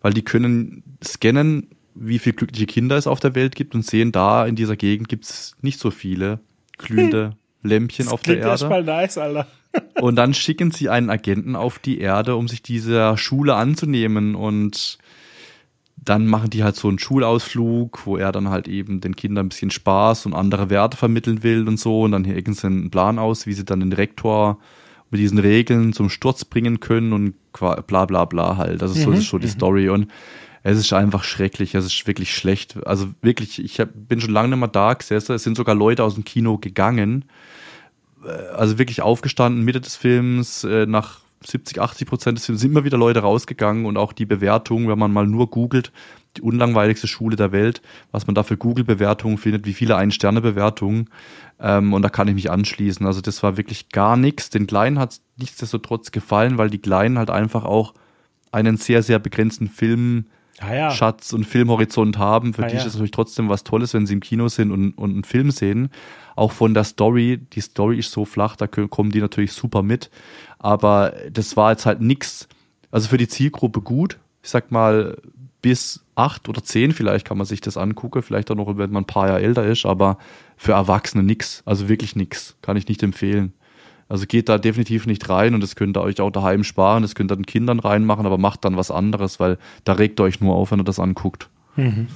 weil die können scannen, wie viele glückliche Kinder es auf der Welt gibt und sehen, da in dieser Gegend gibt's nicht so viele glühende hm. Lämpchen das auf der Erde. Erstmal nice, Alter. und dann schicken sie einen Agenten auf die Erde, um sich dieser Schule anzunehmen und dann machen die halt so einen Schulausflug, wo er dann halt eben den Kindern ein bisschen Spaß und andere Werte vermitteln will und so. Und dann hegen sie einen Plan aus, wie sie dann den Rektor mit diesen Regeln zum Sturz bringen können und bla bla bla halt. Das ist, mhm, so, das ist schon die mhm. Story. Und es ist einfach schrecklich, es ist wirklich schlecht. Also wirklich, ich hab, bin schon lange nicht mehr da gesessen. Es sind sogar Leute aus dem Kino gegangen. Äh, also wirklich aufgestanden, Mitte des Films, äh, nach 70, 80 Prozent des Films sind immer wieder Leute rausgegangen und auch die Bewertung, wenn man mal nur googelt, die unlangweiligste Schule der Welt, was man da für Google-Bewertungen findet, wie viele Ein-Sterne-Bewertungen. Ähm, und da kann ich mich anschließen. Also das war wirklich gar nichts. Den Kleinen hat es nichtsdestotrotz gefallen, weil die Kleinen halt einfach auch einen sehr, sehr begrenzten Film ah ja. Schatz und Filmhorizont haben. Für ah die ist es natürlich trotzdem was Tolles, wenn sie im Kino sind und, und einen Film sehen. Auch von der Story, die Story ist so flach, da kommen die natürlich super mit. Aber das war jetzt halt nix. Also für die Zielgruppe gut. Ich sag mal, bis acht oder zehn vielleicht kann man sich das angucken. Vielleicht auch noch, wenn man ein paar Jahre älter ist. Aber für Erwachsene nix. Also wirklich nix. Kann ich nicht empfehlen. Also geht da definitiv nicht rein und das könnt ihr euch auch daheim sparen, das könnt ihr den Kindern reinmachen, aber macht dann was anderes, weil da regt ihr euch nur auf, wenn ihr das anguckt. Mhm.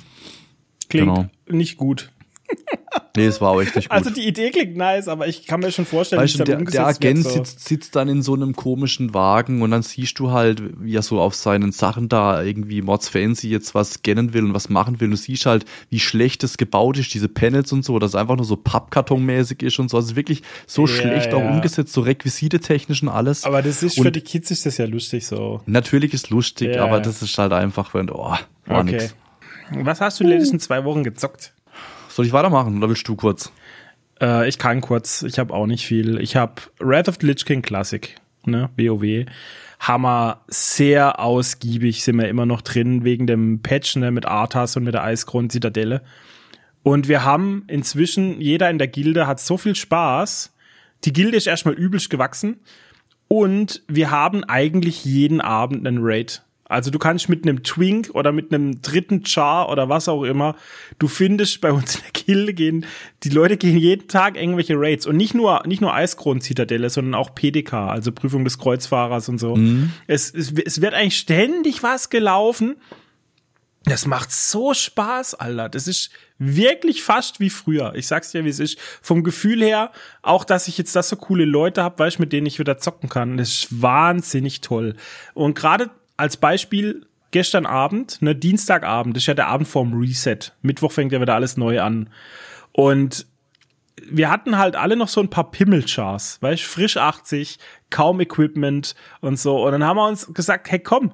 Klingt genau. nicht gut. Nee, es war auch echt nicht also gut. Also die Idee klingt nice, aber ich kann mir schon vorstellen, weißt wie es der, der Agent wird, so. sitzt, sitzt dann in so einem komischen Wagen und dann siehst du halt, wie er so auf seinen Sachen da irgendwie Mods Fancy jetzt was scannen will und was machen will. Und du siehst halt, wie schlecht es gebaut ist, diese Panels und so, dass es einfach nur so Pappkartonmäßig ist und so. Also wirklich so ja, schlecht ja. auch umgesetzt, so Requisite technisch und alles. Aber das ist und für die Kids ist das ja lustig so. Natürlich ist lustig, ja. aber das ist halt einfach, wenn, oh, war okay. nix. Was hast du in den letzten zwei Wochen gezockt? Soll ich weitermachen oder willst du kurz? Äh, ich kann kurz, ich habe auch nicht viel. Ich habe Wrath of the Lich King Classic, ne, WoW. Hammer, sehr ausgiebig sind wir immer noch drin, wegen dem Patch, ne, mit Arthas und mit der Eisgrund Zitadelle. Und wir haben inzwischen, jeder in der Gilde hat so viel Spaß. Die Gilde ist erstmal übelst gewachsen. Und wir haben eigentlich jeden Abend einen Raid. Also du kannst mit einem Twink oder mit einem dritten Char oder was auch immer, du findest bei uns in der Gilde gehen, die Leute gehen jeden Tag irgendwelche Raids und nicht nur, nicht nur Eiskron-Zitadelle, sondern auch PDK, also Prüfung des Kreuzfahrers und so. Mhm. Es, es, es wird eigentlich ständig was gelaufen. Das macht so Spaß, Alter. Das ist wirklich fast wie früher. Ich sag's dir, wie es ist. Vom Gefühl her, auch dass ich jetzt das so coole Leute hab, weißt mit denen ich wieder zocken kann. Das ist wahnsinnig toll. Und gerade als Beispiel gestern Abend, ne, Dienstagabend, das ist ja der Abend vorm Reset. Mittwoch fängt ja wieder alles neu an. Und wir hatten halt alle noch so ein paar Pimmelchars, weißt frisch 80, kaum Equipment und so. Und dann haben wir uns gesagt, hey komm,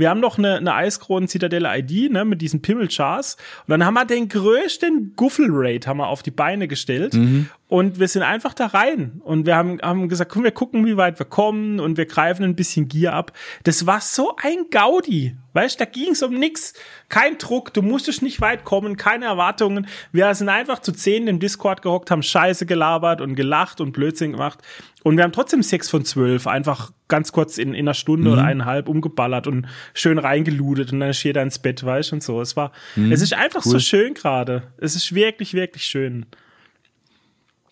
wir haben noch eine, eine Eiskronen-Zitadelle-ID, ne, mit diesen Pimmelchars. Und dann haben wir den größten Guffel-Raid haben wir auf die Beine gestellt. Mhm. Und wir sind einfach da rein. Und wir haben, haben gesagt, komm, wir gucken, wie weit wir kommen und wir greifen ein bisschen Gier ab. Das war so ein Gaudi. Weißt, da ging's um nix. Kein Druck, du musstest nicht weit kommen, keine Erwartungen. Wir sind einfach zu zehn im Discord gehockt, haben Scheiße gelabert und gelacht und Blödsinn gemacht. Und wir haben trotzdem sechs von zwölf einfach ganz kurz in, in einer Stunde mhm. oder eineinhalb umgeballert und schön reingeludet und dann ist jeder ins Bett, weißt und so. Es war, mhm. es ist einfach cool. so schön gerade. Es ist wirklich, wirklich schön.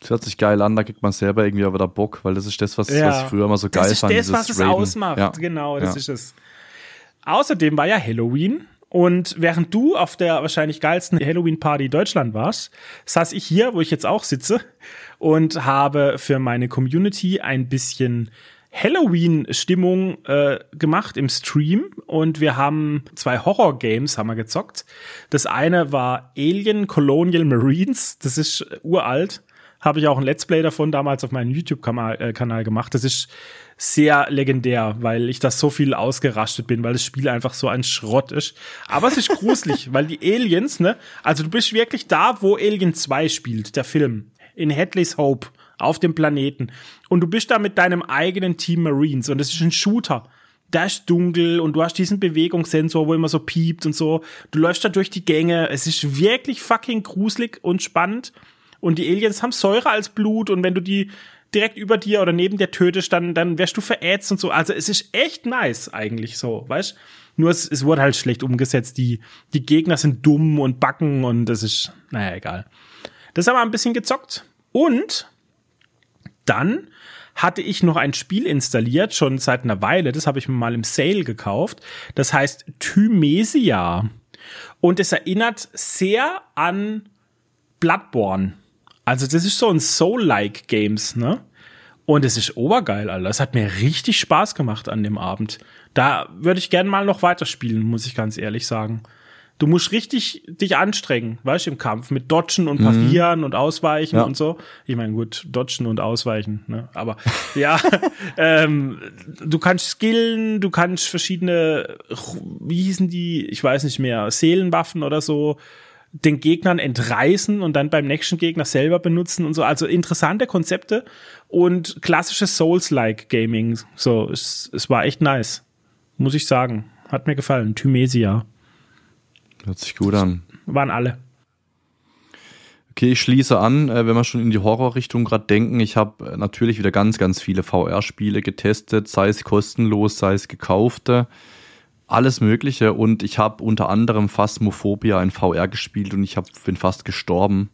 Das hört sich geil an, da kriegt man selber irgendwie auch wieder Bock, weil das ist das, was, ja. was ich früher immer so geil fand. Das ist das, was es ausmacht, ja. genau, das ja. ist es. Außerdem war ja Halloween und während du auf der wahrscheinlich geilsten Halloween-Party Deutschland warst, saß ich hier, wo ich jetzt auch sitze, und habe für meine Community ein bisschen Halloween-Stimmung äh, gemacht im Stream und wir haben zwei Horror-Games haben wir gezockt. Das eine war Alien Colonial Marines, das ist uralt habe ich auch ein Let's Play davon damals auf meinem YouTube-Kanal äh, gemacht. Das ist sehr legendär, weil ich das so viel ausgerastet bin, weil das Spiel einfach so ein Schrott ist. Aber es ist gruselig, weil die Aliens, ne, also du bist wirklich da, wo Alien 2 spielt, der Film, in Hadley's Hope auf dem Planeten. Und du bist da mit deinem eigenen Team Marines und es ist ein Shooter. Da ist dunkel und du hast diesen Bewegungssensor, wo immer so piept und so. Du läufst da durch die Gänge. Es ist wirklich fucking gruselig und spannend. Und die Aliens haben Säure als Blut und wenn du die direkt über dir oder neben dir tötest, dann, dann wärst du verätzt und so. Also es ist echt nice eigentlich so, weißt? Nur es, es wurde halt schlecht umgesetzt. Die, die Gegner sind dumm und backen und das ist, naja, egal. Das haben wir ein bisschen gezockt. Und dann hatte ich noch ein Spiel installiert, schon seit einer Weile. Das habe ich mir mal im Sale gekauft. Das heißt Thymesia. Und es erinnert sehr an Bloodborne. Also das ist so ein Soul-like Games, ne? Und es ist obergeil, Alter. Es hat mir richtig Spaß gemacht an dem Abend. Da würde ich gerne mal noch weiterspielen, muss ich ganz ehrlich sagen. Du musst richtig dich anstrengen, weißt du, im Kampf mit Dodgen und Parieren mhm. und Ausweichen ja. und so. Ich meine, gut, Dodgen und Ausweichen, ne? Aber ja, ähm, du kannst skillen, du kannst verschiedene, wie hießen die, ich weiß nicht mehr, Seelenwaffen oder so, den Gegnern entreißen und dann beim nächsten Gegner selber benutzen und so. Also interessante Konzepte und klassisches Souls-like Gaming. So, es, es war echt nice. Muss ich sagen. Hat mir gefallen. Thymesia. Hört sich gut an. Waren alle. Okay, ich schließe an, äh, wenn wir schon in die Horrorrichtung gerade denken. Ich habe äh, natürlich wieder ganz, ganz viele VR-Spiele getestet, sei es kostenlos, sei es gekaufte, alles Mögliche. Und ich habe unter anderem Phasmophobia in VR gespielt und ich hab, bin fast gestorben.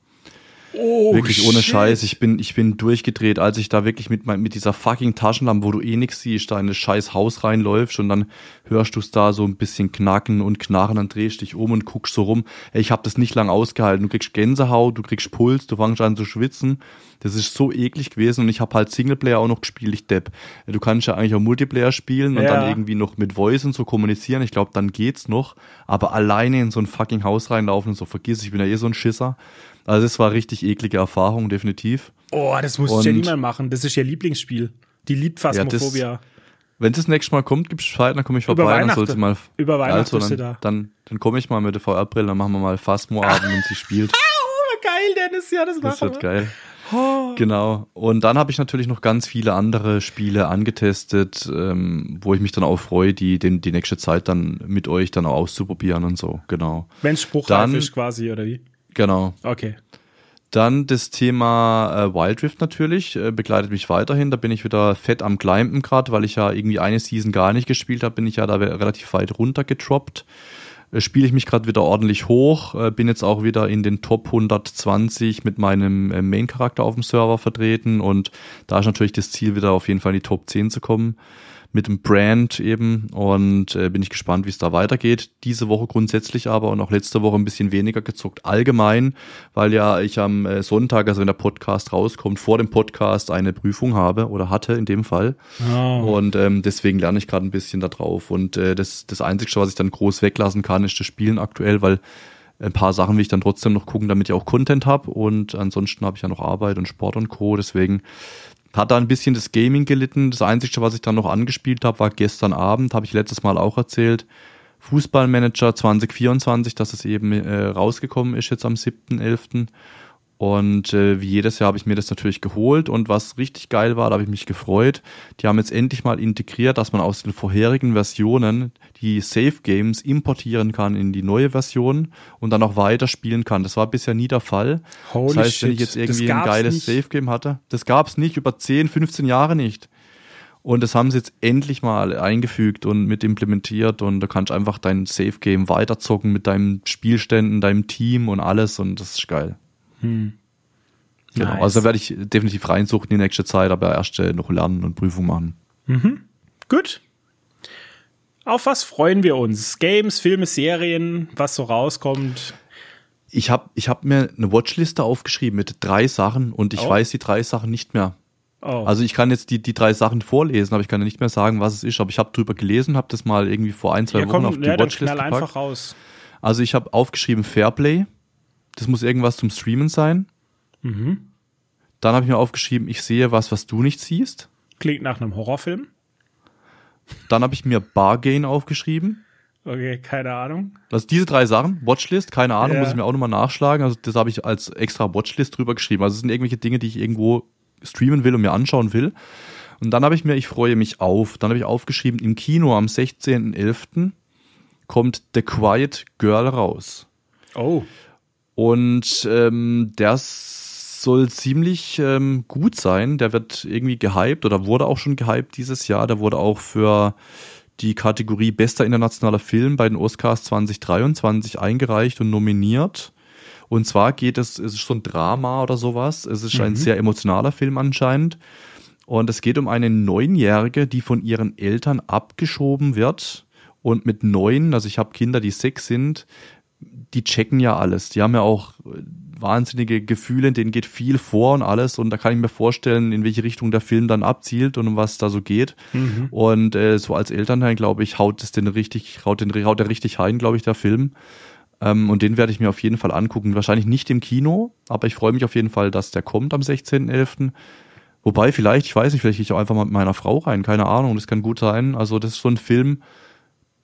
Oh, wirklich ohne shit. Scheiß. Ich bin, ich bin durchgedreht, als ich da wirklich mit, mit dieser fucking Taschenlampe, wo du eh nix siehst, da in das scheiß Haus reinläufst und dann hörst du es da so ein bisschen knacken und knarren, dann drehst dich um und guckst so rum. Ey, ich habe das nicht lang ausgehalten. Du kriegst Gänsehaut, du kriegst Puls, du fängst an zu schwitzen. Das ist so eklig gewesen und ich habe halt Singleplayer auch noch gespielt, ich depp. Du kannst ja eigentlich auch Multiplayer spielen und ja. dann irgendwie noch mit Voice und so kommunizieren. Ich glaube, dann geht's noch. Aber alleine in so ein fucking Haus reinlaufen und so vergiss, ich bin ja eh so ein Schisser. Also es war richtig eklige Erfahrung, definitiv. Oh, das muss ich ja niemand machen. Das ist ihr Lieblingsspiel. Die liebt Phasmophobia. Ja, wenn es das nächste Mal kommt, gibt's Bescheid, dann komme ich vorbei. Dann sollte mal, Über Weihnachten also, dann, da. Dann, dann komme ich mal mit der VR-Brille, dann machen wir mal Phasmo-Abend und sie spielt. oh, geil, Dennis, ja, das, das wird geil. Oh. Genau. Und dann habe ich natürlich noch ganz viele andere Spiele angetestet, ähm, wo ich mich dann auch freue, die, den, die nächste Zeit dann mit euch dann auch auszuprobieren und so. Genau. Wenn Spruchreif ist quasi, oder wie? Genau. Okay. Dann das Thema äh, Wild Rift natürlich, äh, begleitet mich weiterhin. Da bin ich wieder fett am Climben gerade, weil ich ja irgendwie eine Season gar nicht gespielt habe, bin ich ja da relativ weit runter getroppt. Äh, Spiele ich mich gerade wieder ordentlich hoch, äh, bin jetzt auch wieder in den Top 120 mit meinem äh, Main-Charakter auf dem Server vertreten und da ist natürlich das Ziel, wieder auf jeden Fall in die Top 10 zu kommen mit dem Brand eben und äh, bin ich gespannt, wie es da weitergeht. Diese Woche grundsätzlich aber und auch letzte Woche ein bisschen weniger gezockt. Allgemein, weil ja ich am äh, Sonntag, also wenn der Podcast rauskommt, vor dem Podcast eine Prüfung habe oder hatte in dem Fall. Oh. Und ähm, deswegen lerne ich gerade ein bisschen da drauf. Und äh, das, das Einzige, was ich dann groß weglassen kann, ist das Spielen aktuell, weil ein paar Sachen will ich dann trotzdem noch gucken, damit ich auch Content habe. Und ansonsten habe ich ja noch Arbeit und Sport und Co. Deswegen hat da ein bisschen das Gaming gelitten. Das Einzige, was ich dann noch angespielt habe, war gestern Abend, habe ich letztes Mal auch erzählt. Fußballmanager 2024, dass es eben äh, rausgekommen ist jetzt am 7.11. Und äh, wie jedes Jahr habe ich mir das natürlich geholt. Und was richtig geil war, da habe ich mich gefreut. Die haben jetzt endlich mal integriert, dass man aus den vorherigen Versionen die Save Games importieren kann in die neue Version und dann auch weiter spielen kann. Das war bisher nie der Fall. Holy das heißt, shit. wenn ich jetzt irgendwie ein geiles Save Game hatte, das gab es nicht über 10, 15 Jahre nicht. Und das haben sie jetzt endlich mal eingefügt und mit implementiert und da kannst du einfach dein Save Game weiterzocken mit deinen Spielständen, deinem Team und alles und das ist geil. Hm. Genau. Nice. Also werde ich definitiv reinsuchen in die nächste Zeit, aber erst äh, noch lernen und Prüfung machen. Mhm. Gut. Auf was freuen wir uns? Games, Filme, Serien, was so rauskommt? Ich habe ich hab mir eine Watchliste aufgeschrieben mit drei Sachen und ich oh. weiß die drei Sachen nicht mehr. Oh. Also ich kann jetzt die, die drei Sachen vorlesen, aber ich kann ja nicht mehr sagen, was es ist. Aber ich habe drüber gelesen, habe das mal irgendwie vor ein, zwei ja, Wochen komm, auf die ja, Watchliste gepackt. einfach raus. Also ich habe aufgeschrieben Fairplay. Das muss irgendwas zum Streamen sein. Mhm. Dann habe ich mir aufgeschrieben, ich sehe was, was du nicht siehst. Klingt nach einem Horrorfilm. Dann habe ich mir Bargain aufgeschrieben. Okay, keine Ahnung. Also diese drei Sachen, Watchlist, keine Ahnung, ja. muss ich mir auch nochmal nachschlagen. Also das habe ich als extra Watchlist drüber geschrieben. Also es sind irgendwelche Dinge, die ich irgendwo streamen will und mir anschauen will. Und dann habe ich mir, ich freue mich auf, dann habe ich aufgeschrieben, im Kino am 16.11. kommt The Quiet Girl raus. Oh. Und ähm, das soll ziemlich ähm, gut sein. Der wird irgendwie gehypt oder wurde auch schon gehypt dieses Jahr. Der wurde auch für die Kategorie Bester internationaler Film bei den Oscars 2023 eingereicht und nominiert. Und zwar geht es, es ist so ein Drama oder sowas. Es ist mhm. ein sehr emotionaler Film anscheinend. Und es geht um eine Neunjährige, die von ihren Eltern abgeschoben wird. Und mit neun, also ich habe Kinder, die sechs sind, die checken ja alles. Die haben ja auch wahnsinnige Gefühle, denen geht viel vor und alles. Und da kann ich mir vorstellen, in welche Richtung der Film dann abzielt und um was da so geht. Mhm. Und äh, so als Elternteil, glaube ich, haut es den richtig, haut, den, haut der richtig rein, glaube ich, der Film. Ähm, und den werde ich mir auf jeden Fall angucken. Wahrscheinlich nicht im Kino, aber ich freue mich auf jeden Fall, dass der kommt am 16.11. Wobei, vielleicht, ich weiß nicht, vielleicht gehe ich auch einfach mal mit meiner Frau rein, keine Ahnung, das kann gut sein. Also, das ist so ein Film,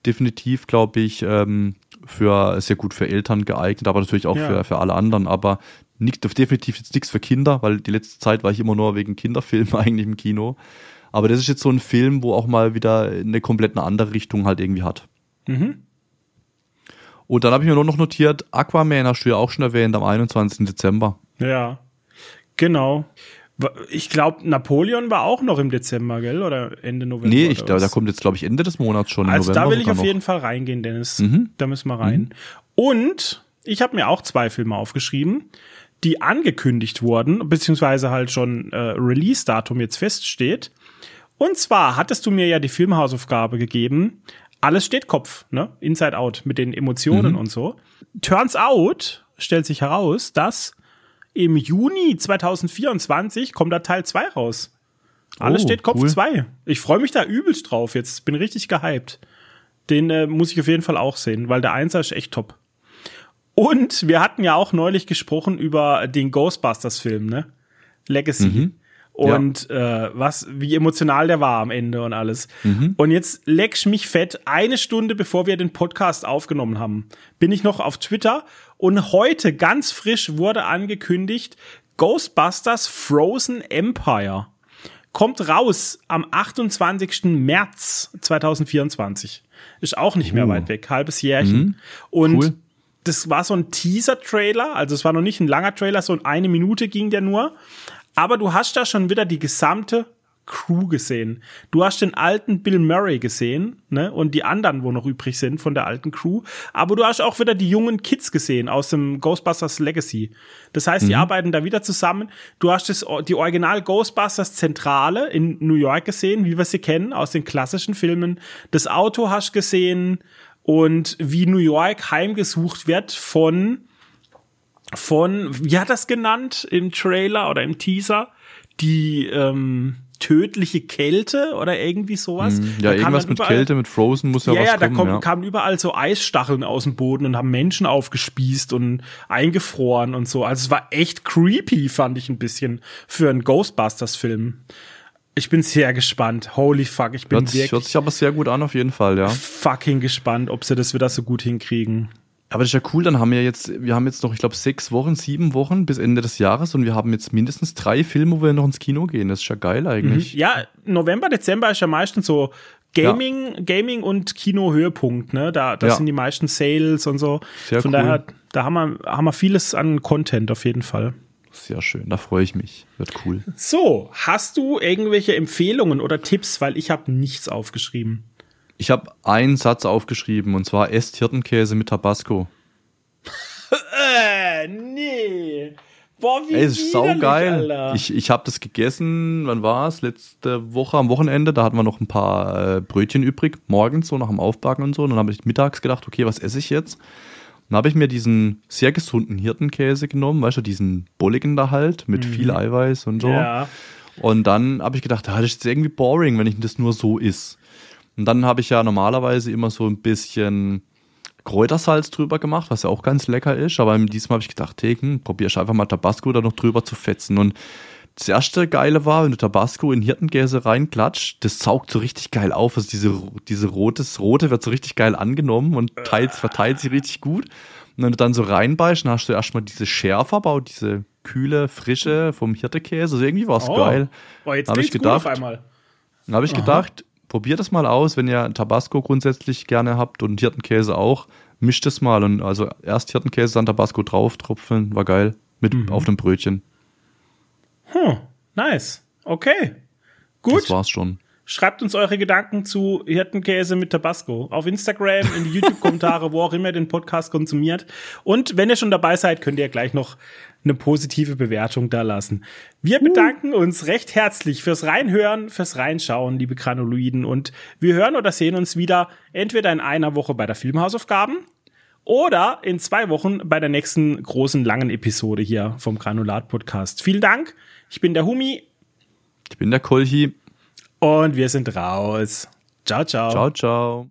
definitiv, glaube ich, ähm, für sehr gut für Eltern geeignet, aber natürlich auch ja. für, für alle anderen. Aber nicht, definitiv jetzt nichts für Kinder, weil die letzte Zeit war ich immer nur wegen Kinderfilmen eigentlich im Kino. Aber das ist jetzt so ein Film, wo auch mal wieder eine komplett eine andere Richtung halt irgendwie hat. Mhm. Und dann habe ich mir nur noch notiert, Aquaman hast du ja auch schon erwähnt am 21. Dezember. Ja, genau. Ich glaube, Napoleon war auch noch im Dezember, gell? Oder Ende November? Nee, ich glaube, da kommt jetzt, glaube ich, Ende des Monats schon. Also da will ich auf noch. jeden Fall reingehen, Dennis. Mhm. Da müssen wir rein. Mhm. Und ich habe mir auch zwei Filme aufgeschrieben, die angekündigt wurden, beziehungsweise halt schon äh, Release-Datum jetzt feststeht. Und zwar hattest du mir ja die Filmhausaufgabe gegeben. Alles steht Kopf, ne? Inside Out mit den Emotionen mhm. und so. Turns out, stellt sich heraus, dass im Juni 2024 kommt da Teil 2 raus. Alles oh, steht Kopf 2. Cool. Ich freue mich da übelst drauf jetzt. Bin richtig gehypt. Den äh, muss ich auf jeden Fall auch sehen, weil der Einser ist echt top. Und wir hatten ja auch neulich gesprochen über den Ghostbusters-Film, ne? Legacy. Mhm. Und ja. äh, was, wie emotional der war am Ende und alles. Mhm. Und jetzt lecksch mich fett, eine Stunde bevor wir den Podcast aufgenommen haben, bin ich noch auf Twitter und heute ganz frisch wurde angekündigt, Ghostbusters Frozen Empire kommt raus am 28. März 2024. Ist auch nicht mehr uh. weit weg, halbes Jährchen. Mhm. Und cool. das war so ein Teaser-Trailer, also es war noch nicht ein langer Trailer, so eine Minute ging der nur. Aber du hast da schon wieder die gesamte Crew gesehen. Du hast den alten Bill Murray gesehen, ne? Und die anderen, wo noch übrig sind von der alten Crew. Aber du hast auch wieder die jungen Kids gesehen aus dem Ghostbusters Legacy. Das heißt, mhm. die arbeiten da wieder zusammen. Du hast das, die Original Ghostbusters Zentrale in New York gesehen, wie wir sie kennen aus den klassischen Filmen. Das Auto hast gesehen und wie New York heimgesucht wird von von, wie hat das genannt im Trailer oder im Teaser? Die ähm, tödliche Kälte oder irgendwie sowas. Hm, ja, irgendwas mit überall, Kälte, mit Frozen muss ja, ja was ja, kommen. Da kommen, ja, da kamen überall so Eisstacheln aus dem Boden und haben Menschen aufgespießt und eingefroren und so. Also es war echt creepy, fand ich ein bisschen für einen Ghostbusters-Film. Ich bin sehr gespannt. Holy fuck, ich bin hört sich, hört sich aber sehr gut an auf jeden Fall, ja. Fucking gespannt, ob sie das wieder so gut hinkriegen. Aber das ist ja cool, dann haben wir jetzt, wir haben jetzt noch, ich glaube, sechs Wochen, sieben Wochen bis Ende des Jahres und wir haben jetzt mindestens drei Filme, wo wir noch ins Kino gehen. Das ist ja geil eigentlich. Mhm. Ja, November, Dezember ist ja meistens so Gaming, ja. Gaming und Kino-Höhepunkt, ne? Da, das ja. sind die meisten Sales und so. Sehr Von cool. daher, da haben wir, haben wir vieles an Content auf jeden Fall. Sehr schön, da freue ich mich. Wird cool. So, hast du irgendwelche Empfehlungen oder Tipps? Weil ich habe nichts aufgeschrieben. Ich habe einen Satz aufgeschrieben und zwar esst Hirtenkäse mit Tabasco. äh, nee. Boah, wie Ey, es ist saugeil. Alter. Ich, ich habe das gegessen, wann war es? Letzte Woche am Wochenende, da hatten wir noch ein paar äh, Brötchen übrig, morgens so nach dem Aufbacken und so. Und dann habe ich mittags gedacht, okay, was esse ich jetzt? Dann habe ich mir diesen sehr gesunden Hirtenkäse genommen, weißt du, diesen bulligen da halt, mit mhm. viel Eiweiß und so. Ja. Und dann habe ich gedacht, ah, das ist irgendwie boring, wenn ich das nur so isst. Und dann habe ich ja normalerweise immer so ein bisschen Kräutersalz drüber gemacht, was ja auch ganz lecker ist. Aber diesmal habe ich gedacht, hey, hm, probierst einfach mal Tabasco da noch drüber zu fetzen. Und das erste Geile war, wenn du Tabasco in Hirtenkäse reinklatscht, das saugt so richtig geil auf. Also diese, diese rotes, rote wird so richtig geil angenommen und teilt, verteilt sich richtig gut. Und wenn du dann so reinbeißt, dann hast du erstmal diese Schärfe, aber auch diese kühle Frische vom Hirtekäse. Also irgendwie war es oh. geil. Oh, jetzt habe ich gedacht, habe ich gedacht, probiert das mal aus, wenn ihr Tabasco grundsätzlich gerne habt und Hirtenkäse auch. Mischt es mal und also erst Hirtenkäse, dann Tabasco drauf, tropfen, war geil. Mit mhm. auf dem Brötchen. Hm, nice. Okay. Gut. Das war's schon. Schreibt uns eure Gedanken zu Hirtenkäse mit Tabasco auf Instagram, in die YouTube-Kommentare, wo auch immer ihr den Podcast konsumiert. Und wenn ihr schon dabei seid, könnt ihr gleich noch eine positive Bewertung da lassen. Wir bedanken uns recht herzlich fürs Reinhören, fürs Reinschauen, liebe Granuloiden. Und wir hören oder sehen uns wieder entweder in einer Woche bei der Filmhausaufgaben oder in zwei Wochen bei der nächsten großen langen Episode hier vom Granulat Podcast. Vielen Dank. Ich bin der Humi. Ich bin der Kolchi. Und wir sind raus. Ciao, ciao. Ciao, ciao.